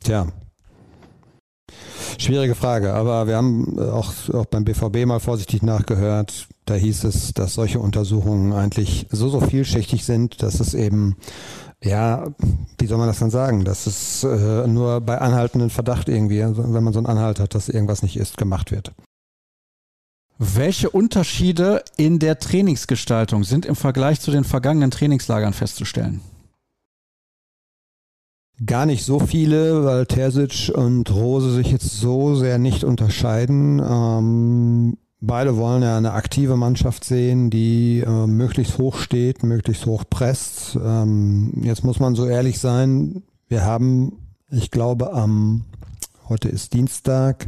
tja, Schwierige Frage, aber wir haben auch, auch beim BVB mal vorsichtig nachgehört. Da hieß es, dass solche Untersuchungen eigentlich so, so vielschichtig sind, dass es eben, ja, wie soll man das dann sagen, dass es äh, nur bei anhaltenden Verdacht irgendwie, wenn man so einen Anhalt hat, dass irgendwas nicht ist, gemacht wird. Welche Unterschiede in der Trainingsgestaltung sind im Vergleich zu den vergangenen Trainingslagern festzustellen? Gar nicht so viele, weil Terzic und Rose sich jetzt so sehr nicht unterscheiden. Ähm, beide wollen ja eine aktive Mannschaft sehen, die äh, möglichst hoch steht, möglichst hoch presst. Ähm, jetzt muss man so ehrlich sein, wir haben, ich glaube, am, heute ist Dienstag,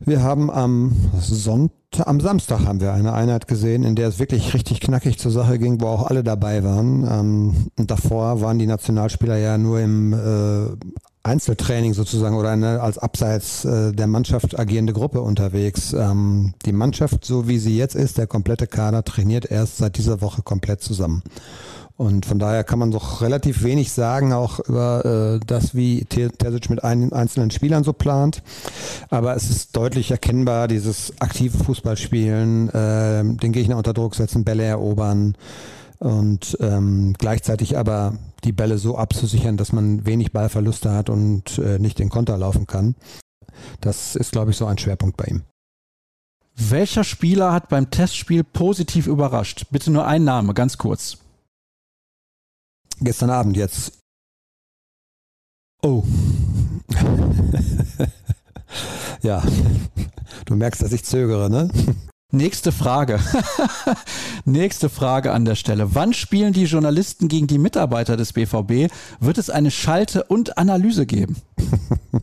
wir haben am Sonntag am Samstag haben wir eine Einheit gesehen, in der es wirklich richtig knackig zur Sache ging, wo auch alle dabei waren. Ähm, und davor waren die Nationalspieler ja nur im äh, Einzeltraining sozusagen oder eine als abseits äh, der Mannschaft agierende Gruppe unterwegs. Ähm, die Mannschaft, so wie sie jetzt ist, der komplette Kader trainiert erst seit dieser Woche komplett zusammen. Und von daher kann man doch relativ wenig sagen, auch über äh, das, wie Terzic mit ein, einzelnen Spielern so plant. Aber es ist deutlich erkennbar, dieses aktive Fußballspielen, äh, den Gegner unter Druck setzen, Bälle erobern und ähm, gleichzeitig aber die Bälle so abzusichern, dass man wenig Ballverluste hat und äh, nicht den Konter laufen kann. Das ist, glaube ich, so ein Schwerpunkt bei ihm. Welcher Spieler hat beim Testspiel positiv überrascht? Bitte nur ein Name, ganz kurz gestern Abend jetzt. Oh. ja, du merkst, dass ich zögere, ne? Nächste Frage. Nächste Frage an der Stelle. Wann spielen die Journalisten gegen die Mitarbeiter des BVB? Wird es eine Schalte und Analyse geben?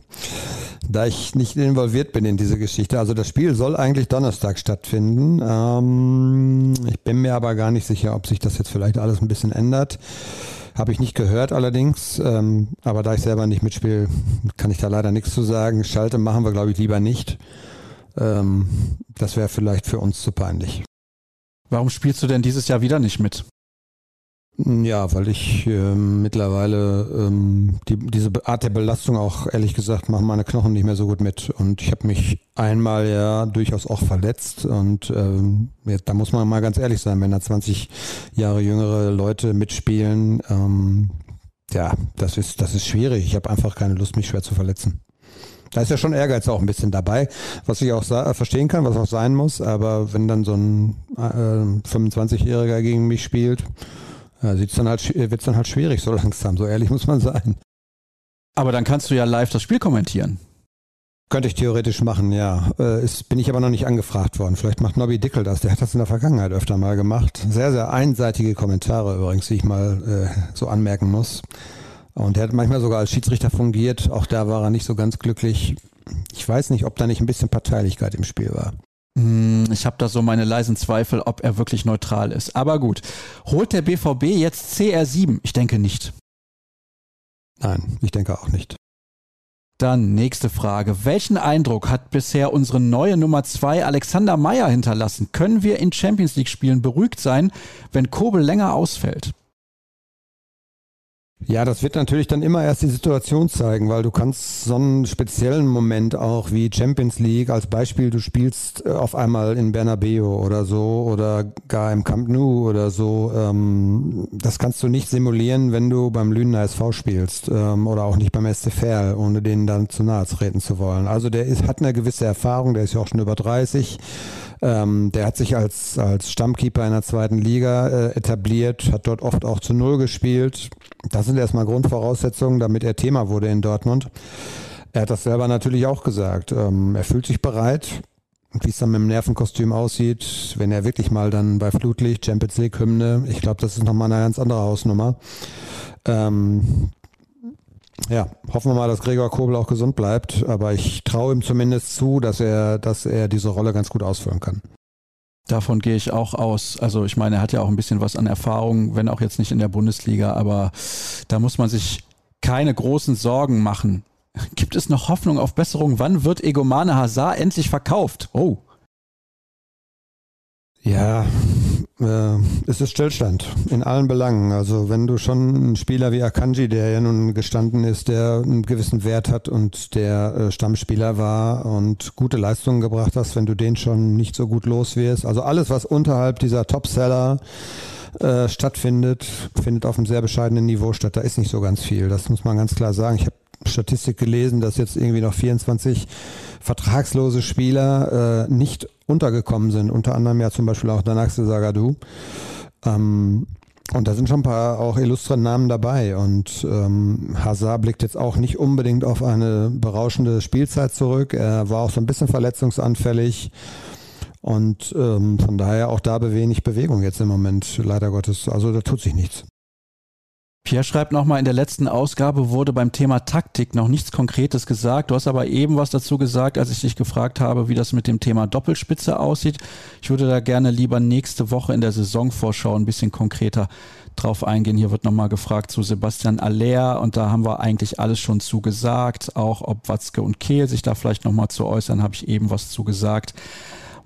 da ich nicht involviert bin in diese Geschichte, also das Spiel soll eigentlich Donnerstag stattfinden. Ähm, ich bin mir aber gar nicht sicher, ob sich das jetzt vielleicht alles ein bisschen ändert. Habe ich nicht gehört allerdings, ähm, aber da ich selber nicht mitspiele, kann ich da leider nichts zu sagen. Schalte machen wir, glaube ich, lieber nicht. Ähm, das wäre vielleicht für uns zu peinlich. Warum spielst du denn dieses Jahr wieder nicht mit? Ja, weil ich äh, mittlerweile ähm, die, diese Art der Belastung auch ehrlich gesagt machen meine Knochen nicht mehr so gut mit. Und ich habe mich einmal ja durchaus auch verletzt. Und ähm, da muss man mal ganz ehrlich sein, wenn da 20 Jahre jüngere Leute mitspielen, ähm, ja, das ist, das ist schwierig. Ich habe einfach keine Lust, mich schwer zu verletzen. Da ist ja schon Ehrgeiz auch ein bisschen dabei, was ich auch verstehen kann, was auch sein muss. Aber wenn dann so ein äh, 25-Jähriger gegen mich spielt, ja, sieht's dann halt, wird's dann halt schwierig so langsam, so ehrlich muss man sein. Aber dann kannst du ja live das Spiel kommentieren. Könnte ich theoretisch machen, ja. Äh, ist, bin ich aber noch nicht angefragt worden. Vielleicht macht Nobby Dickel das. Der hat das in der Vergangenheit öfter mal gemacht. Sehr, sehr einseitige Kommentare übrigens, die ich mal äh, so anmerken muss. Und er hat manchmal sogar als Schiedsrichter fungiert. Auch da war er nicht so ganz glücklich. Ich weiß nicht, ob da nicht ein bisschen Parteilichkeit im Spiel war. Hm, ich habe da so meine leisen Zweifel, ob er wirklich neutral ist. Aber gut. Holt der BVB jetzt CR7? Ich denke nicht. Nein, ich denke auch nicht. Dann nächste Frage. Welchen Eindruck hat bisher unsere neue Nummer 2 Alexander Meyer hinterlassen? Können wir in Champions League Spielen beruhigt sein, wenn Kobel länger ausfällt? Ja, das wird natürlich dann immer erst die Situation zeigen, weil du kannst so einen speziellen Moment auch wie Champions League als Beispiel, du spielst äh, auf einmal in Bernabeu oder so oder gar im Camp Nou oder so. Ähm, das kannst du nicht simulieren, wenn du beim Lünener SV spielst ähm, oder auch nicht beim SC Verl, ohne denen dann zu nahe treten zu wollen. Also der ist, hat eine gewisse Erfahrung, der ist ja auch schon über 30 ähm, der hat sich als, als Stammkeeper in der zweiten Liga äh, etabliert, hat dort oft auch zu Null gespielt. Das sind erstmal Grundvoraussetzungen, damit er Thema wurde in Dortmund. Er hat das selber natürlich auch gesagt. Ähm, er fühlt sich bereit. Wie es dann mit dem Nervenkostüm aussieht, wenn er wirklich mal dann bei Flutlicht, Champions League Hymne, ich glaube, das ist nochmal eine ganz andere Hausnummer. Ähm, ja, hoffen wir mal, dass Gregor Kobel auch gesund bleibt, aber ich traue ihm zumindest zu, dass er, dass er diese Rolle ganz gut ausführen kann. Davon gehe ich auch aus. Also ich meine, er hat ja auch ein bisschen was an Erfahrung, wenn auch jetzt nicht in der Bundesliga, aber da muss man sich keine großen Sorgen machen. Gibt es noch Hoffnung auf Besserung? Wann wird Egomane Hazard endlich verkauft? Oh. Ja, äh, es ist Stillstand in allen Belangen. Also wenn du schon einen Spieler wie Akanji, der ja nun gestanden ist, der einen gewissen Wert hat und der äh, Stammspieler war und gute Leistungen gebracht hast, wenn du den schon nicht so gut los wirst. Also alles, was unterhalb dieser Topseller äh, stattfindet, findet auf einem sehr bescheidenen Niveau statt. Da ist nicht so ganz viel. Das muss man ganz klar sagen. Ich habe Statistik gelesen, dass jetzt irgendwie noch 24 vertragslose Spieler äh, nicht untergekommen sind. Unter anderem ja zum Beispiel auch Danaxe Sagadu. Ähm, und da sind schon ein paar auch illustre Namen dabei. Und ähm, Hazard blickt jetzt auch nicht unbedingt auf eine berauschende Spielzeit zurück. Er war auch so ein bisschen verletzungsanfällig. Und ähm, von daher auch da wenig Bewegung jetzt im Moment, leider Gottes. Also da tut sich nichts. Pierre schreibt nochmal, in der letzten Ausgabe wurde beim Thema Taktik noch nichts Konkretes gesagt. Du hast aber eben was dazu gesagt, als ich dich gefragt habe, wie das mit dem Thema Doppelspitze aussieht. Ich würde da gerne lieber nächste Woche in der Saisonvorschau ein bisschen konkreter drauf eingehen. Hier wird nochmal gefragt zu Sebastian Aller und da haben wir eigentlich alles schon zugesagt. Auch ob Watzke und Kehl sich da vielleicht nochmal zu äußern, habe ich eben was zugesagt.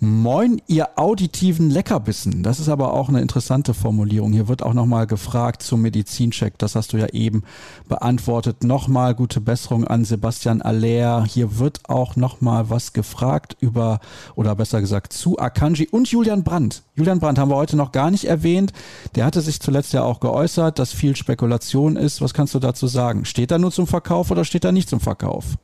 Moin, ihr auditiven Leckerbissen. Das ist aber auch eine interessante Formulierung. Hier wird auch nochmal gefragt zum Medizincheck. Das hast du ja eben beantwortet. Nochmal gute Besserung an Sebastian Aller. Hier wird auch nochmal was gefragt über, oder besser gesagt zu Akanji und Julian Brandt. Julian Brandt haben wir heute noch gar nicht erwähnt. Der hatte sich zuletzt ja auch geäußert, dass viel Spekulation ist. Was kannst du dazu sagen? Steht er nur zum Verkauf oder steht er nicht zum Verkauf?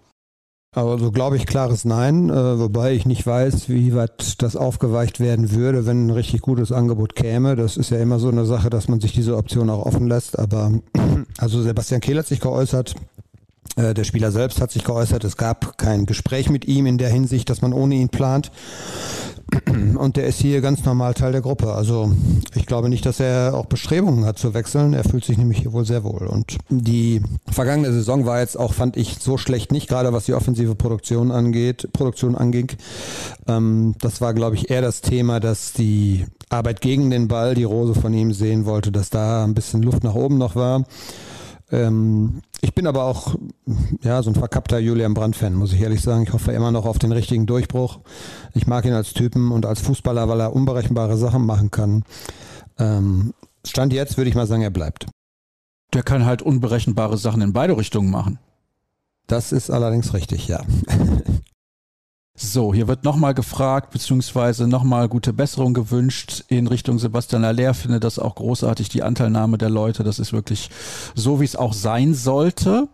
Also glaube ich klares Nein, äh, wobei ich nicht weiß, wie weit das aufgeweicht werden würde, wenn ein richtig gutes Angebot käme. Das ist ja immer so eine Sache, dass man sich diese Option auch offen lässt. Aber also Sebastian Kehl hat sich geäußert, der Spieler selbst hat sich geäußert, es gab kein Gespräch mit ihm in der Hinsicht, dass man ohne ihn plant. Und der ist hier ganz normal Teil der Gruppe. Also ich glaube nicht, dass er auch Bestrebungen hat zu wechseln. Er fühlt sich nämlich hier wohl sehr wohl. Und die vergangene Saison war jetzt auch, fand ich, so schlecht nicht, gerade was die offensive Produktion angeht, Produktion anging. Ähm, das war, glaube ich, eher das Thema, dass die Arbeit gegen den Ball, die Rose von ihm sehen wollte, dass da ein bisschen Luft nach oben noch war. Ähm, ich bin aber auch ja, so ein verkappter Julian Brandt-Fan, muss ich ehrlich sagen. Ich hoffe immer noch auf den richtigen Durchbruch. Ich mag ihn als Typen und als Fußballer, weil er unberechenbare Sachen machen kann. Ähm, Stand jetzt würde ich mal sagen, er bleibt. Der kann halt unberechenbare Sachen in beide Richtungen machen. Das ist allerdings richtig, ja. So, hier wird nochmal gefragt, beziehungsweise nochmal gute Besserung gewünscht in Richtung Sebastian Aller. Finde das auch großartig, die Anteilnahme der Leute. Das ist wirklich so, wie es auch sein sollte.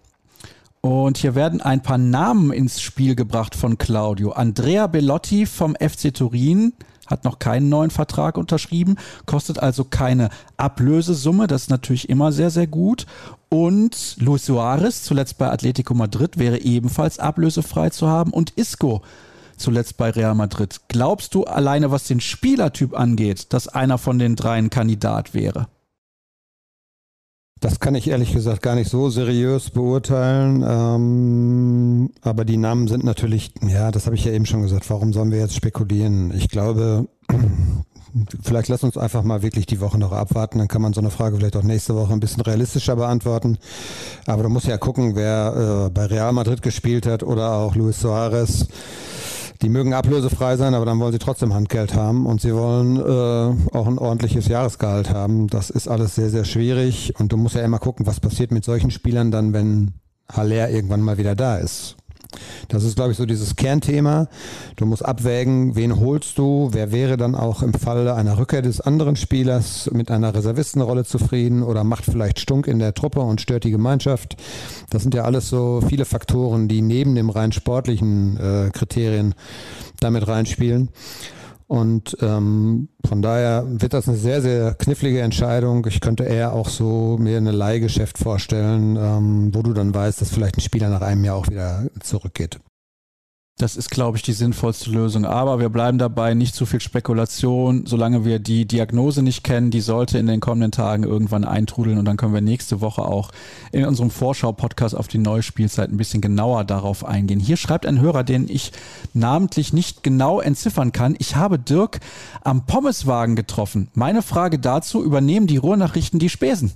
Und hier werden ein paar Namen ins Spiel gebracht von Claudio. Andrea Bellotti vom FC Turin hat noch keinen neuen Vertrag unterschrieben, kostet also keine Ablösesumme. Das ist natürlich immer sehr, sehr gut. Und Luis Suarez, zuletzt bei Atletico Madrid, wäre ebenfalls ablösefrei zu haben. Und Isco zuletzt bei Real Madrid. Glaubst du alleine, was den Spielertyp angeht, dass einer von den dreien Kandidat wäre? Das kann ich ehrlich gesagt gar nicht so seriös beurteilen. Ähm, aber die Namen sind natürlich, ja, das habe ich ja eben schon gesagt. Warum sollen wir jetzt spekulieren? Ich glaube, vielleicht lass uns einfach mal wirklich die Woche noch abwarten. Dann kann man so eine Frage vielleicht auch nächste Woche ein bisschen realistischer beantworten. Aber du musst ja gucken, wer äh, bei Real Madrid gespielt hat oder auch Luis Suarez die mögen ablösefrei sein, aber dann wollen sie trotzdem Handgeld haben und sie wollen äh, auch ein ordentliches Jahresgehalt haben. Das ist alles sehr, sehr schwierig und du musst ja immer gucken, was passiert mit solchen Spielern dann, wenn Haller irgendwann mal wieder da ist. Das ist, glaube ich, so dieses Kernthema. Du musst abwägen, wen holst du, wer wäre dann auch im Falle einer Rückkehr des anderen Spielers mit einer Reservistenrolle zufrieden oder macht vielleicht Stunk in der Truppe und stört die Gemeinschaft. Das sind ja alles so viele Faktoren, die neben dem rein sportlichen äh, Kriterien damit reinspielen. Und ähm, von daher wird das eine sehr, sehr knifflige Entscheidung. Ich könnte eher auch so mir eine Leihgeschäft vorstellen, ähm, wo du dann weißt, dass vielleicht ein Spieler nach einem Jahr auch wieder zurückgeht. Das ist, glaube ich, die sinnvollste Lösung. Aber wir bleiben dabei, nicht zu viel Spekulation, solange wir die Diagnose nicht kennen. Die sollte in den kommenden Tagen irgendwann eintrudeln und dann können wir nächste Woche auch in unserem Vorschau-Podcast auf die neue Spielzeit ein bisschen genauer darauf eingehen. Hier schreibt ein Hörer, den ich namentlich nicht genau entziffern kann. Ich habe Dirk am Pommeswagen getroffen. Meine Frage dazu, übernehmen die Ruhrnachrichten die Spesen?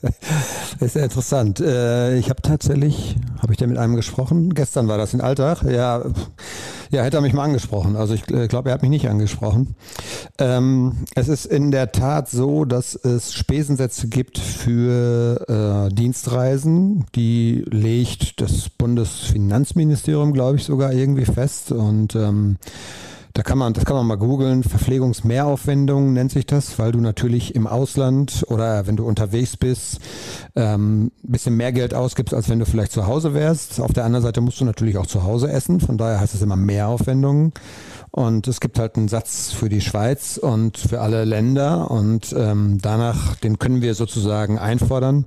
das ist ja interessant. Äh, ich habe tatsächlich, habe ich da mit einem gesprochen? Gestern war das in Alltag. Ja, ja, hätte er mich mal angesprochen. Also ich äh, glaube, er hat mich nicht angesprochen. Ähm, es ist in der Tat so, dass es Spesensätze gibt für äh, Dienstreisen. Die legt das Bundesfinanzministerium, glaube ich, sogar irgendwie fest. Und ähm, Da kann man, das kann man mal googeln. Verpflegungsmehraufwendung nennt sich das, weil du natürlich im Ausland oder wenn du unterwegs bist, ähm, bisschen mehr Geld ausgibst, als wenn du vielleicht zu Hause wärst. Auf der anderen Seite musst du natürlich auch zu Hause essen. Von daher heißt es immer Mehraufwendungen. Und es gibt halt einen Satz für die Schweiz und für alle Länder und ähm, danach, den können wir sozusagen einfordern.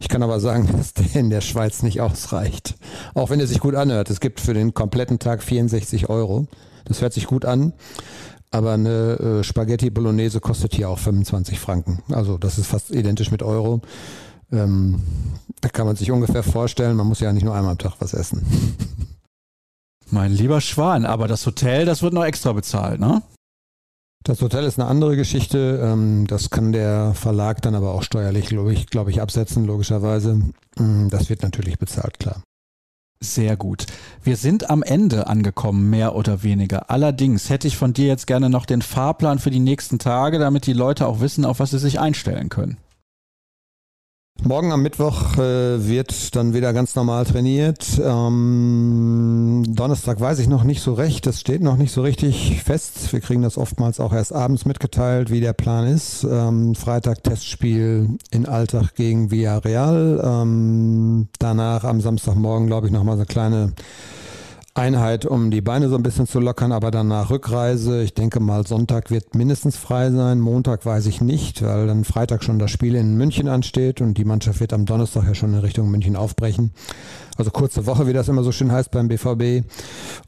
Ich kann aber sagen, dass der in der Schweiz nicht ausreicht. Auch wenn er sich gut anhört. Es gibt für den kompletten Tag 64 Euro. Das hört sich gut an. Aber eine äh, Spaghetti Bolognese kostet hier auch 25 Franken. Also das ist fast identisch mit Euro. Ähm, da kann man sich ungefähr vorstellen, man muss ja nicht nur einmal am Tag was essen. Mein lieber Schwan, aber das Hotel, das wird noch extra bezahlt, ne? Das Hotel ist eine andere Geschichte. Ähm, das kann der Verlag dann aber auch steuerlich, glaube ich, glaube ich, absetzen, logischerweise. Mm, das wird natürlich bezahlt, klar. Sehr gut. Wir sind am Ende angekommen, mehr oder weniger. Allerdings hätte ich von dir jetzt gerne noch den Fahrplan für die nächsten Tage, damit die Leute auch wissen, auf was sie sich einstellen können. Morgen am Mittwoch äh, wird dann wieder ganz normal trainiert. Ähm, Donnerstag weiß ich noch nicht so recht. Das steht noch nicht so richtig fest. Wir kriegen das oftmals auch erst abends mitgeteilt, wie der Plan ist. Ähm, Freitag Testspiel in Alltag gegen Villarreal. Ähm, danach am Samstagmorgen, glaube ich, nochmal so eine kleine Einheit, um die Beine so ein bisschen zu lockern, aber danach Rückreise. Ich denke mal, Sonntag wird mindestens frei sein. Montag weiß ich nicht, weil dann Freitag schon das Spiel in München ansteht und die Mannschaft wird am Donnerstag ja schon in Richtung München aufbrechen. Also kurze Woche, wie das immer so schön heißt beim BVB.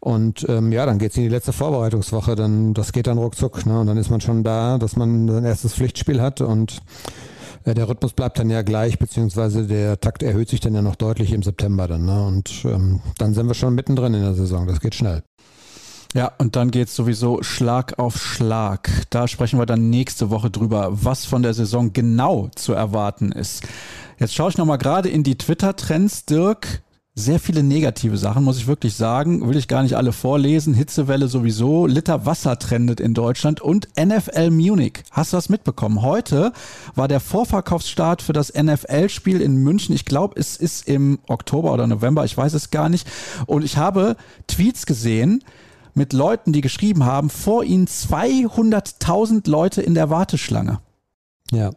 Und ähm, ja, dann geht's in die letzte Vorbereitungswoche. Dann, das geht dann ruckzuck. Ne? Und dann ist man schon da, dass man sein erstes Pflichtspiel hat und der Rhythmus bleibt dann ja gleich, beziehungsweise der Takt erhöht sich dann ja noch deutlich im September dann. Ne? Und ähm, dann sind wir schon mittendrin in der Saison. Das geht schnell. Ja, und dann geht's sowieso Schlag auf Schlag. Da sprechen wir dann nächste Woche drüber, was von der Saison genau zu erwarten ist. Jetzt schaue ich nochmal gerade in die Twitter-Trends, Dirk sehr viele negative Sachen, muss ich wirklich sagen. Will ich gar nicht alle vorlesen. Hitzewelle sowieso. Liter Wasser trendet in Deutschland und NFL Munich. Hast du das mitbekommen? Heute war der Vorverkaufsstart für das NFL-Spiel in München. Ich glaube, es ist im Oktober oder November. Ich weiß es gar nicht. Und ich habe Tweets gesehen mit Leuten, die geschrieben haben, vor ihnen 200.000 Leute in der Warteschlange. Ja,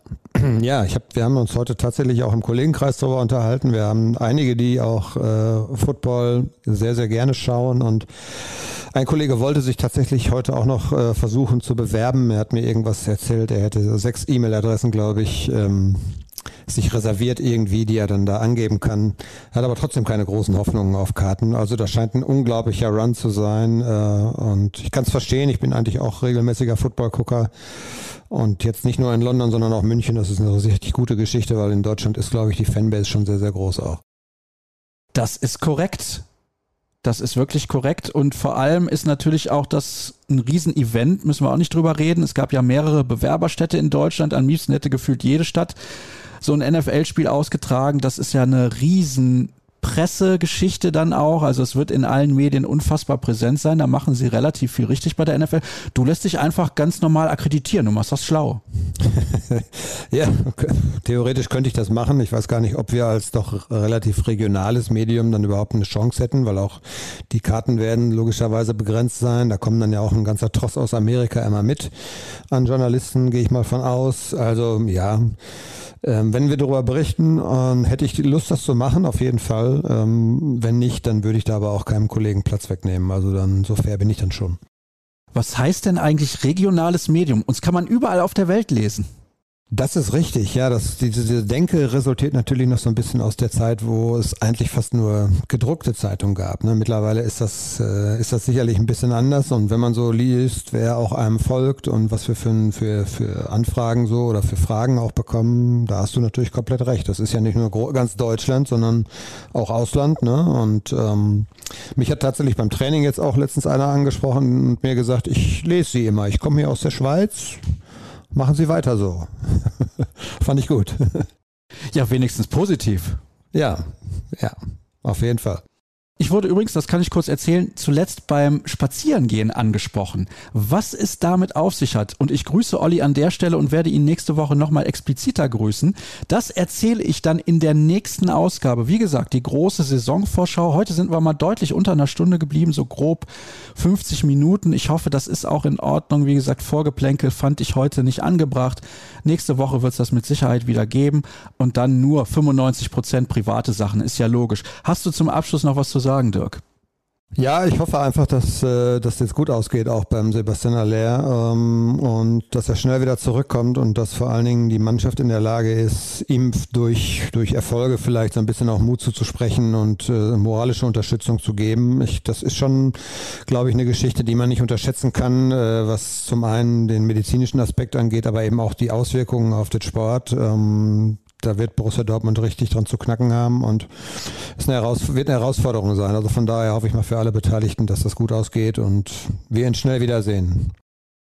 ja, ich hab, wir haben uns heute tatsächlich auch im Kollegenkreis darüber unterhalten. Wir haben einige, die auch äh, Football sehr, sehr gerne schauen und ein Kollege wollte sich tatsächlich heute auch noch äh, versuchen zu bewerben. Er hat mir irgendwas erzählt. Er hätte sechs E-Mail-Adressen, glaube ich, ähm, sich reserviert irgendwie, die er dann da angeben kann. Hat aber trotzdem keine großen Hoffnungen auf Karten. Also das scheint ein unglaublicher Run zu sein. Äh, und ich kann es verstehen. Ich bin eigentlich auch regelmäßiger Football-Gucker. Und jetzt nicht nur in London, sondern auch München. Das ist eine richtig gute Geschichte, weil in Deutschland ist, glaube ich, die Fanbase schon sehr, sehr groß auch. Das ist korrekt. Das ist wirklich korrekt. Und vor allem ist natürlich auch das ein Riesenevent, müssen wir auch nicht drüber reden. Es gab ja mehrere Bewerberstädte in Deutschland. Am liebsten hätte gefühlt jede Stadt so ein NFL-Spiel ausgetragen. Das ist ja eine riesen Pressegeschichte dann auch. Also es wird in allen Medien unfassbar präsent sein. Da machen sie relativ viel richtig bei der NFL. Du lässt dich einfach ganz normal akkreditieren. Du machst das schlau. ja, theoretisch könnte ich das machen. Ich weiß gar nicht, ob wir als doch relativ regionales Medium dann überhaupt eine Chance hätten, weil auch die Karten werden logischerweise begrenzt sein. Da kommen dann ja auch ein ganzer Tross aus Amerika immer mit an Journalisten, gehe ich mal von aus. Also ja, ähm, wenn wir darüber berichten, äh, hätte ich Lust, das zu machen, auf jeden Fall. Ähm, wenn nicht, dann würde ich da aber auch keinem Kollegen Platz wegnehmen. Also dann, so fair bin ich dann schon. Was heißt denn eigentlich regionales Medium? Uns kann man überall auf der Welt lesen. Das ist richtig, ja. Das, diese, diese Denke resultiert natürlich noch so ein bisschen aus der Zeit, wo es eigentlich fast nur gedruckte Zeitungen gab. Ne? Mittlerweile ist das, äh, ist das sicherlich ein bisschen anders. Und wenn man so liest, wer auch einem folgt und was wir für, für, für Anfragen so oder für Fragen auch bekommen, da hast du natürlich komplett recht. Das ist ja nicht nur ganz Deutschland, sondern auch Ausland. Ne? Und ähm, mich hat tatsächlich beim Training jetzt auch letztens einer angesprochen und mir gesagt, ich lese sie immer. Ich komme hier aus der Schweiz machen Sie weiter so. Fand ich gut. Ja, wenigstens positiv. Ja, ja, auf jeden Fall. Ich wurde übrigens, das kann ich kurz erzählen, zuletzt beim Spazierengehen angesprochen. Was es damit auf sich hat, und ich grüße Olli an der Stelle und werde ihn nächste Woche nochmal expliziter grüßen, das erzähle ich dann in der nächsten Ausgabe. Wie gesagt, die große Saisonvorschau. Heute sind wir mal deutlich unter einer Stunde geblieben, so grob 50 Minuten. Ich hoffe, das ist auch in Ordnung. Wie gesagt, Vorgeplänkel fand ich heute nicht angebracht. Nächste Woche wird es das mit Sicherheit wieder geben und dann nur 95 Prozent private Sachen. Ist ja logisch. Hast du zum Abschluss noch was zu sagen? Sagen, Dirk? Ja, ich hoffe einfach, dass äh, das jetzt gut ausgeht, auch beim Sebastian Aller ähm, und dass er schnell wieder zurückkommt und dass vor allen Dingen die Mannschaft in der Lage ist, ihm durch, durch Erfolge vielleicht so ein bisschen auch Mut zuzusprechen und äh, moralische Unterstützung zu geben. Ich, das ist schon, glaube ich, eine Geschichte, die man nicht unterschätzen kann, äh, was zum einen den medizinischen Aspekt angeht, aber eben auch die Auswirkungen auf den Sport. Ähm, da wird Borussia Dortmund richtig dran zu knacken haben und es wird eine Herausforderung sein. Also von daher hoffe ich mal für alle Beteiligten, dass das gut ausgeht und wir ihn schnell wiedersehen.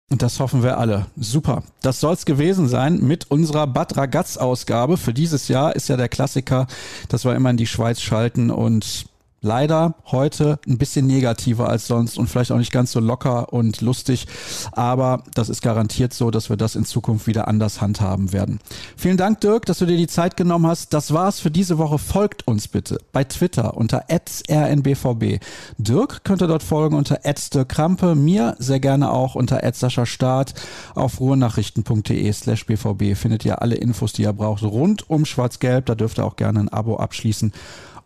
Und das hoffen wir alle. Super. Das soll's gewesen sein mit unserer Bad Ragaz Ausgabe. Für dieses Jahr ist ja der Klassiker, dass wir immer in die Schweiz schalten und leider heute ein bisschen negativer als sonst und vielleicht auch nicht ganz so locker und lustig. Aber das ist garantiert so, dass wir das in Zukunft wieder anders handhaben werden. Vielen Dank, Dirk, dass du dir die Zeit genommen hast. Das war's für diese Woche. Folgt uns bitte bei Twitter unter rnbvb. Dirk könnt ihr dort folgen unter Krampe, mir sehr gerne auch unter Start. Auf ruhrnachrichten.de slash bvb findet ihr alle Infos, die ihr braucht rund um Schwarz-Gelb. Da dürft ihr auch gerne ein Abo abschließen.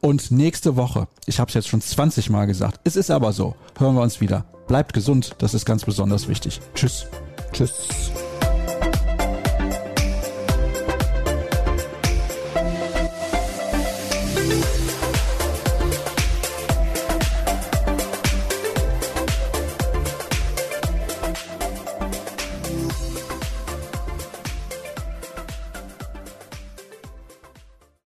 Und nächste Woche, ich habe es jetzt schon 20 Mal gesagt, es ist aber so, hören wir uns wieder. Bleibt gesund, das ist ganz besonders wichtig. Tschüss. Tschüss.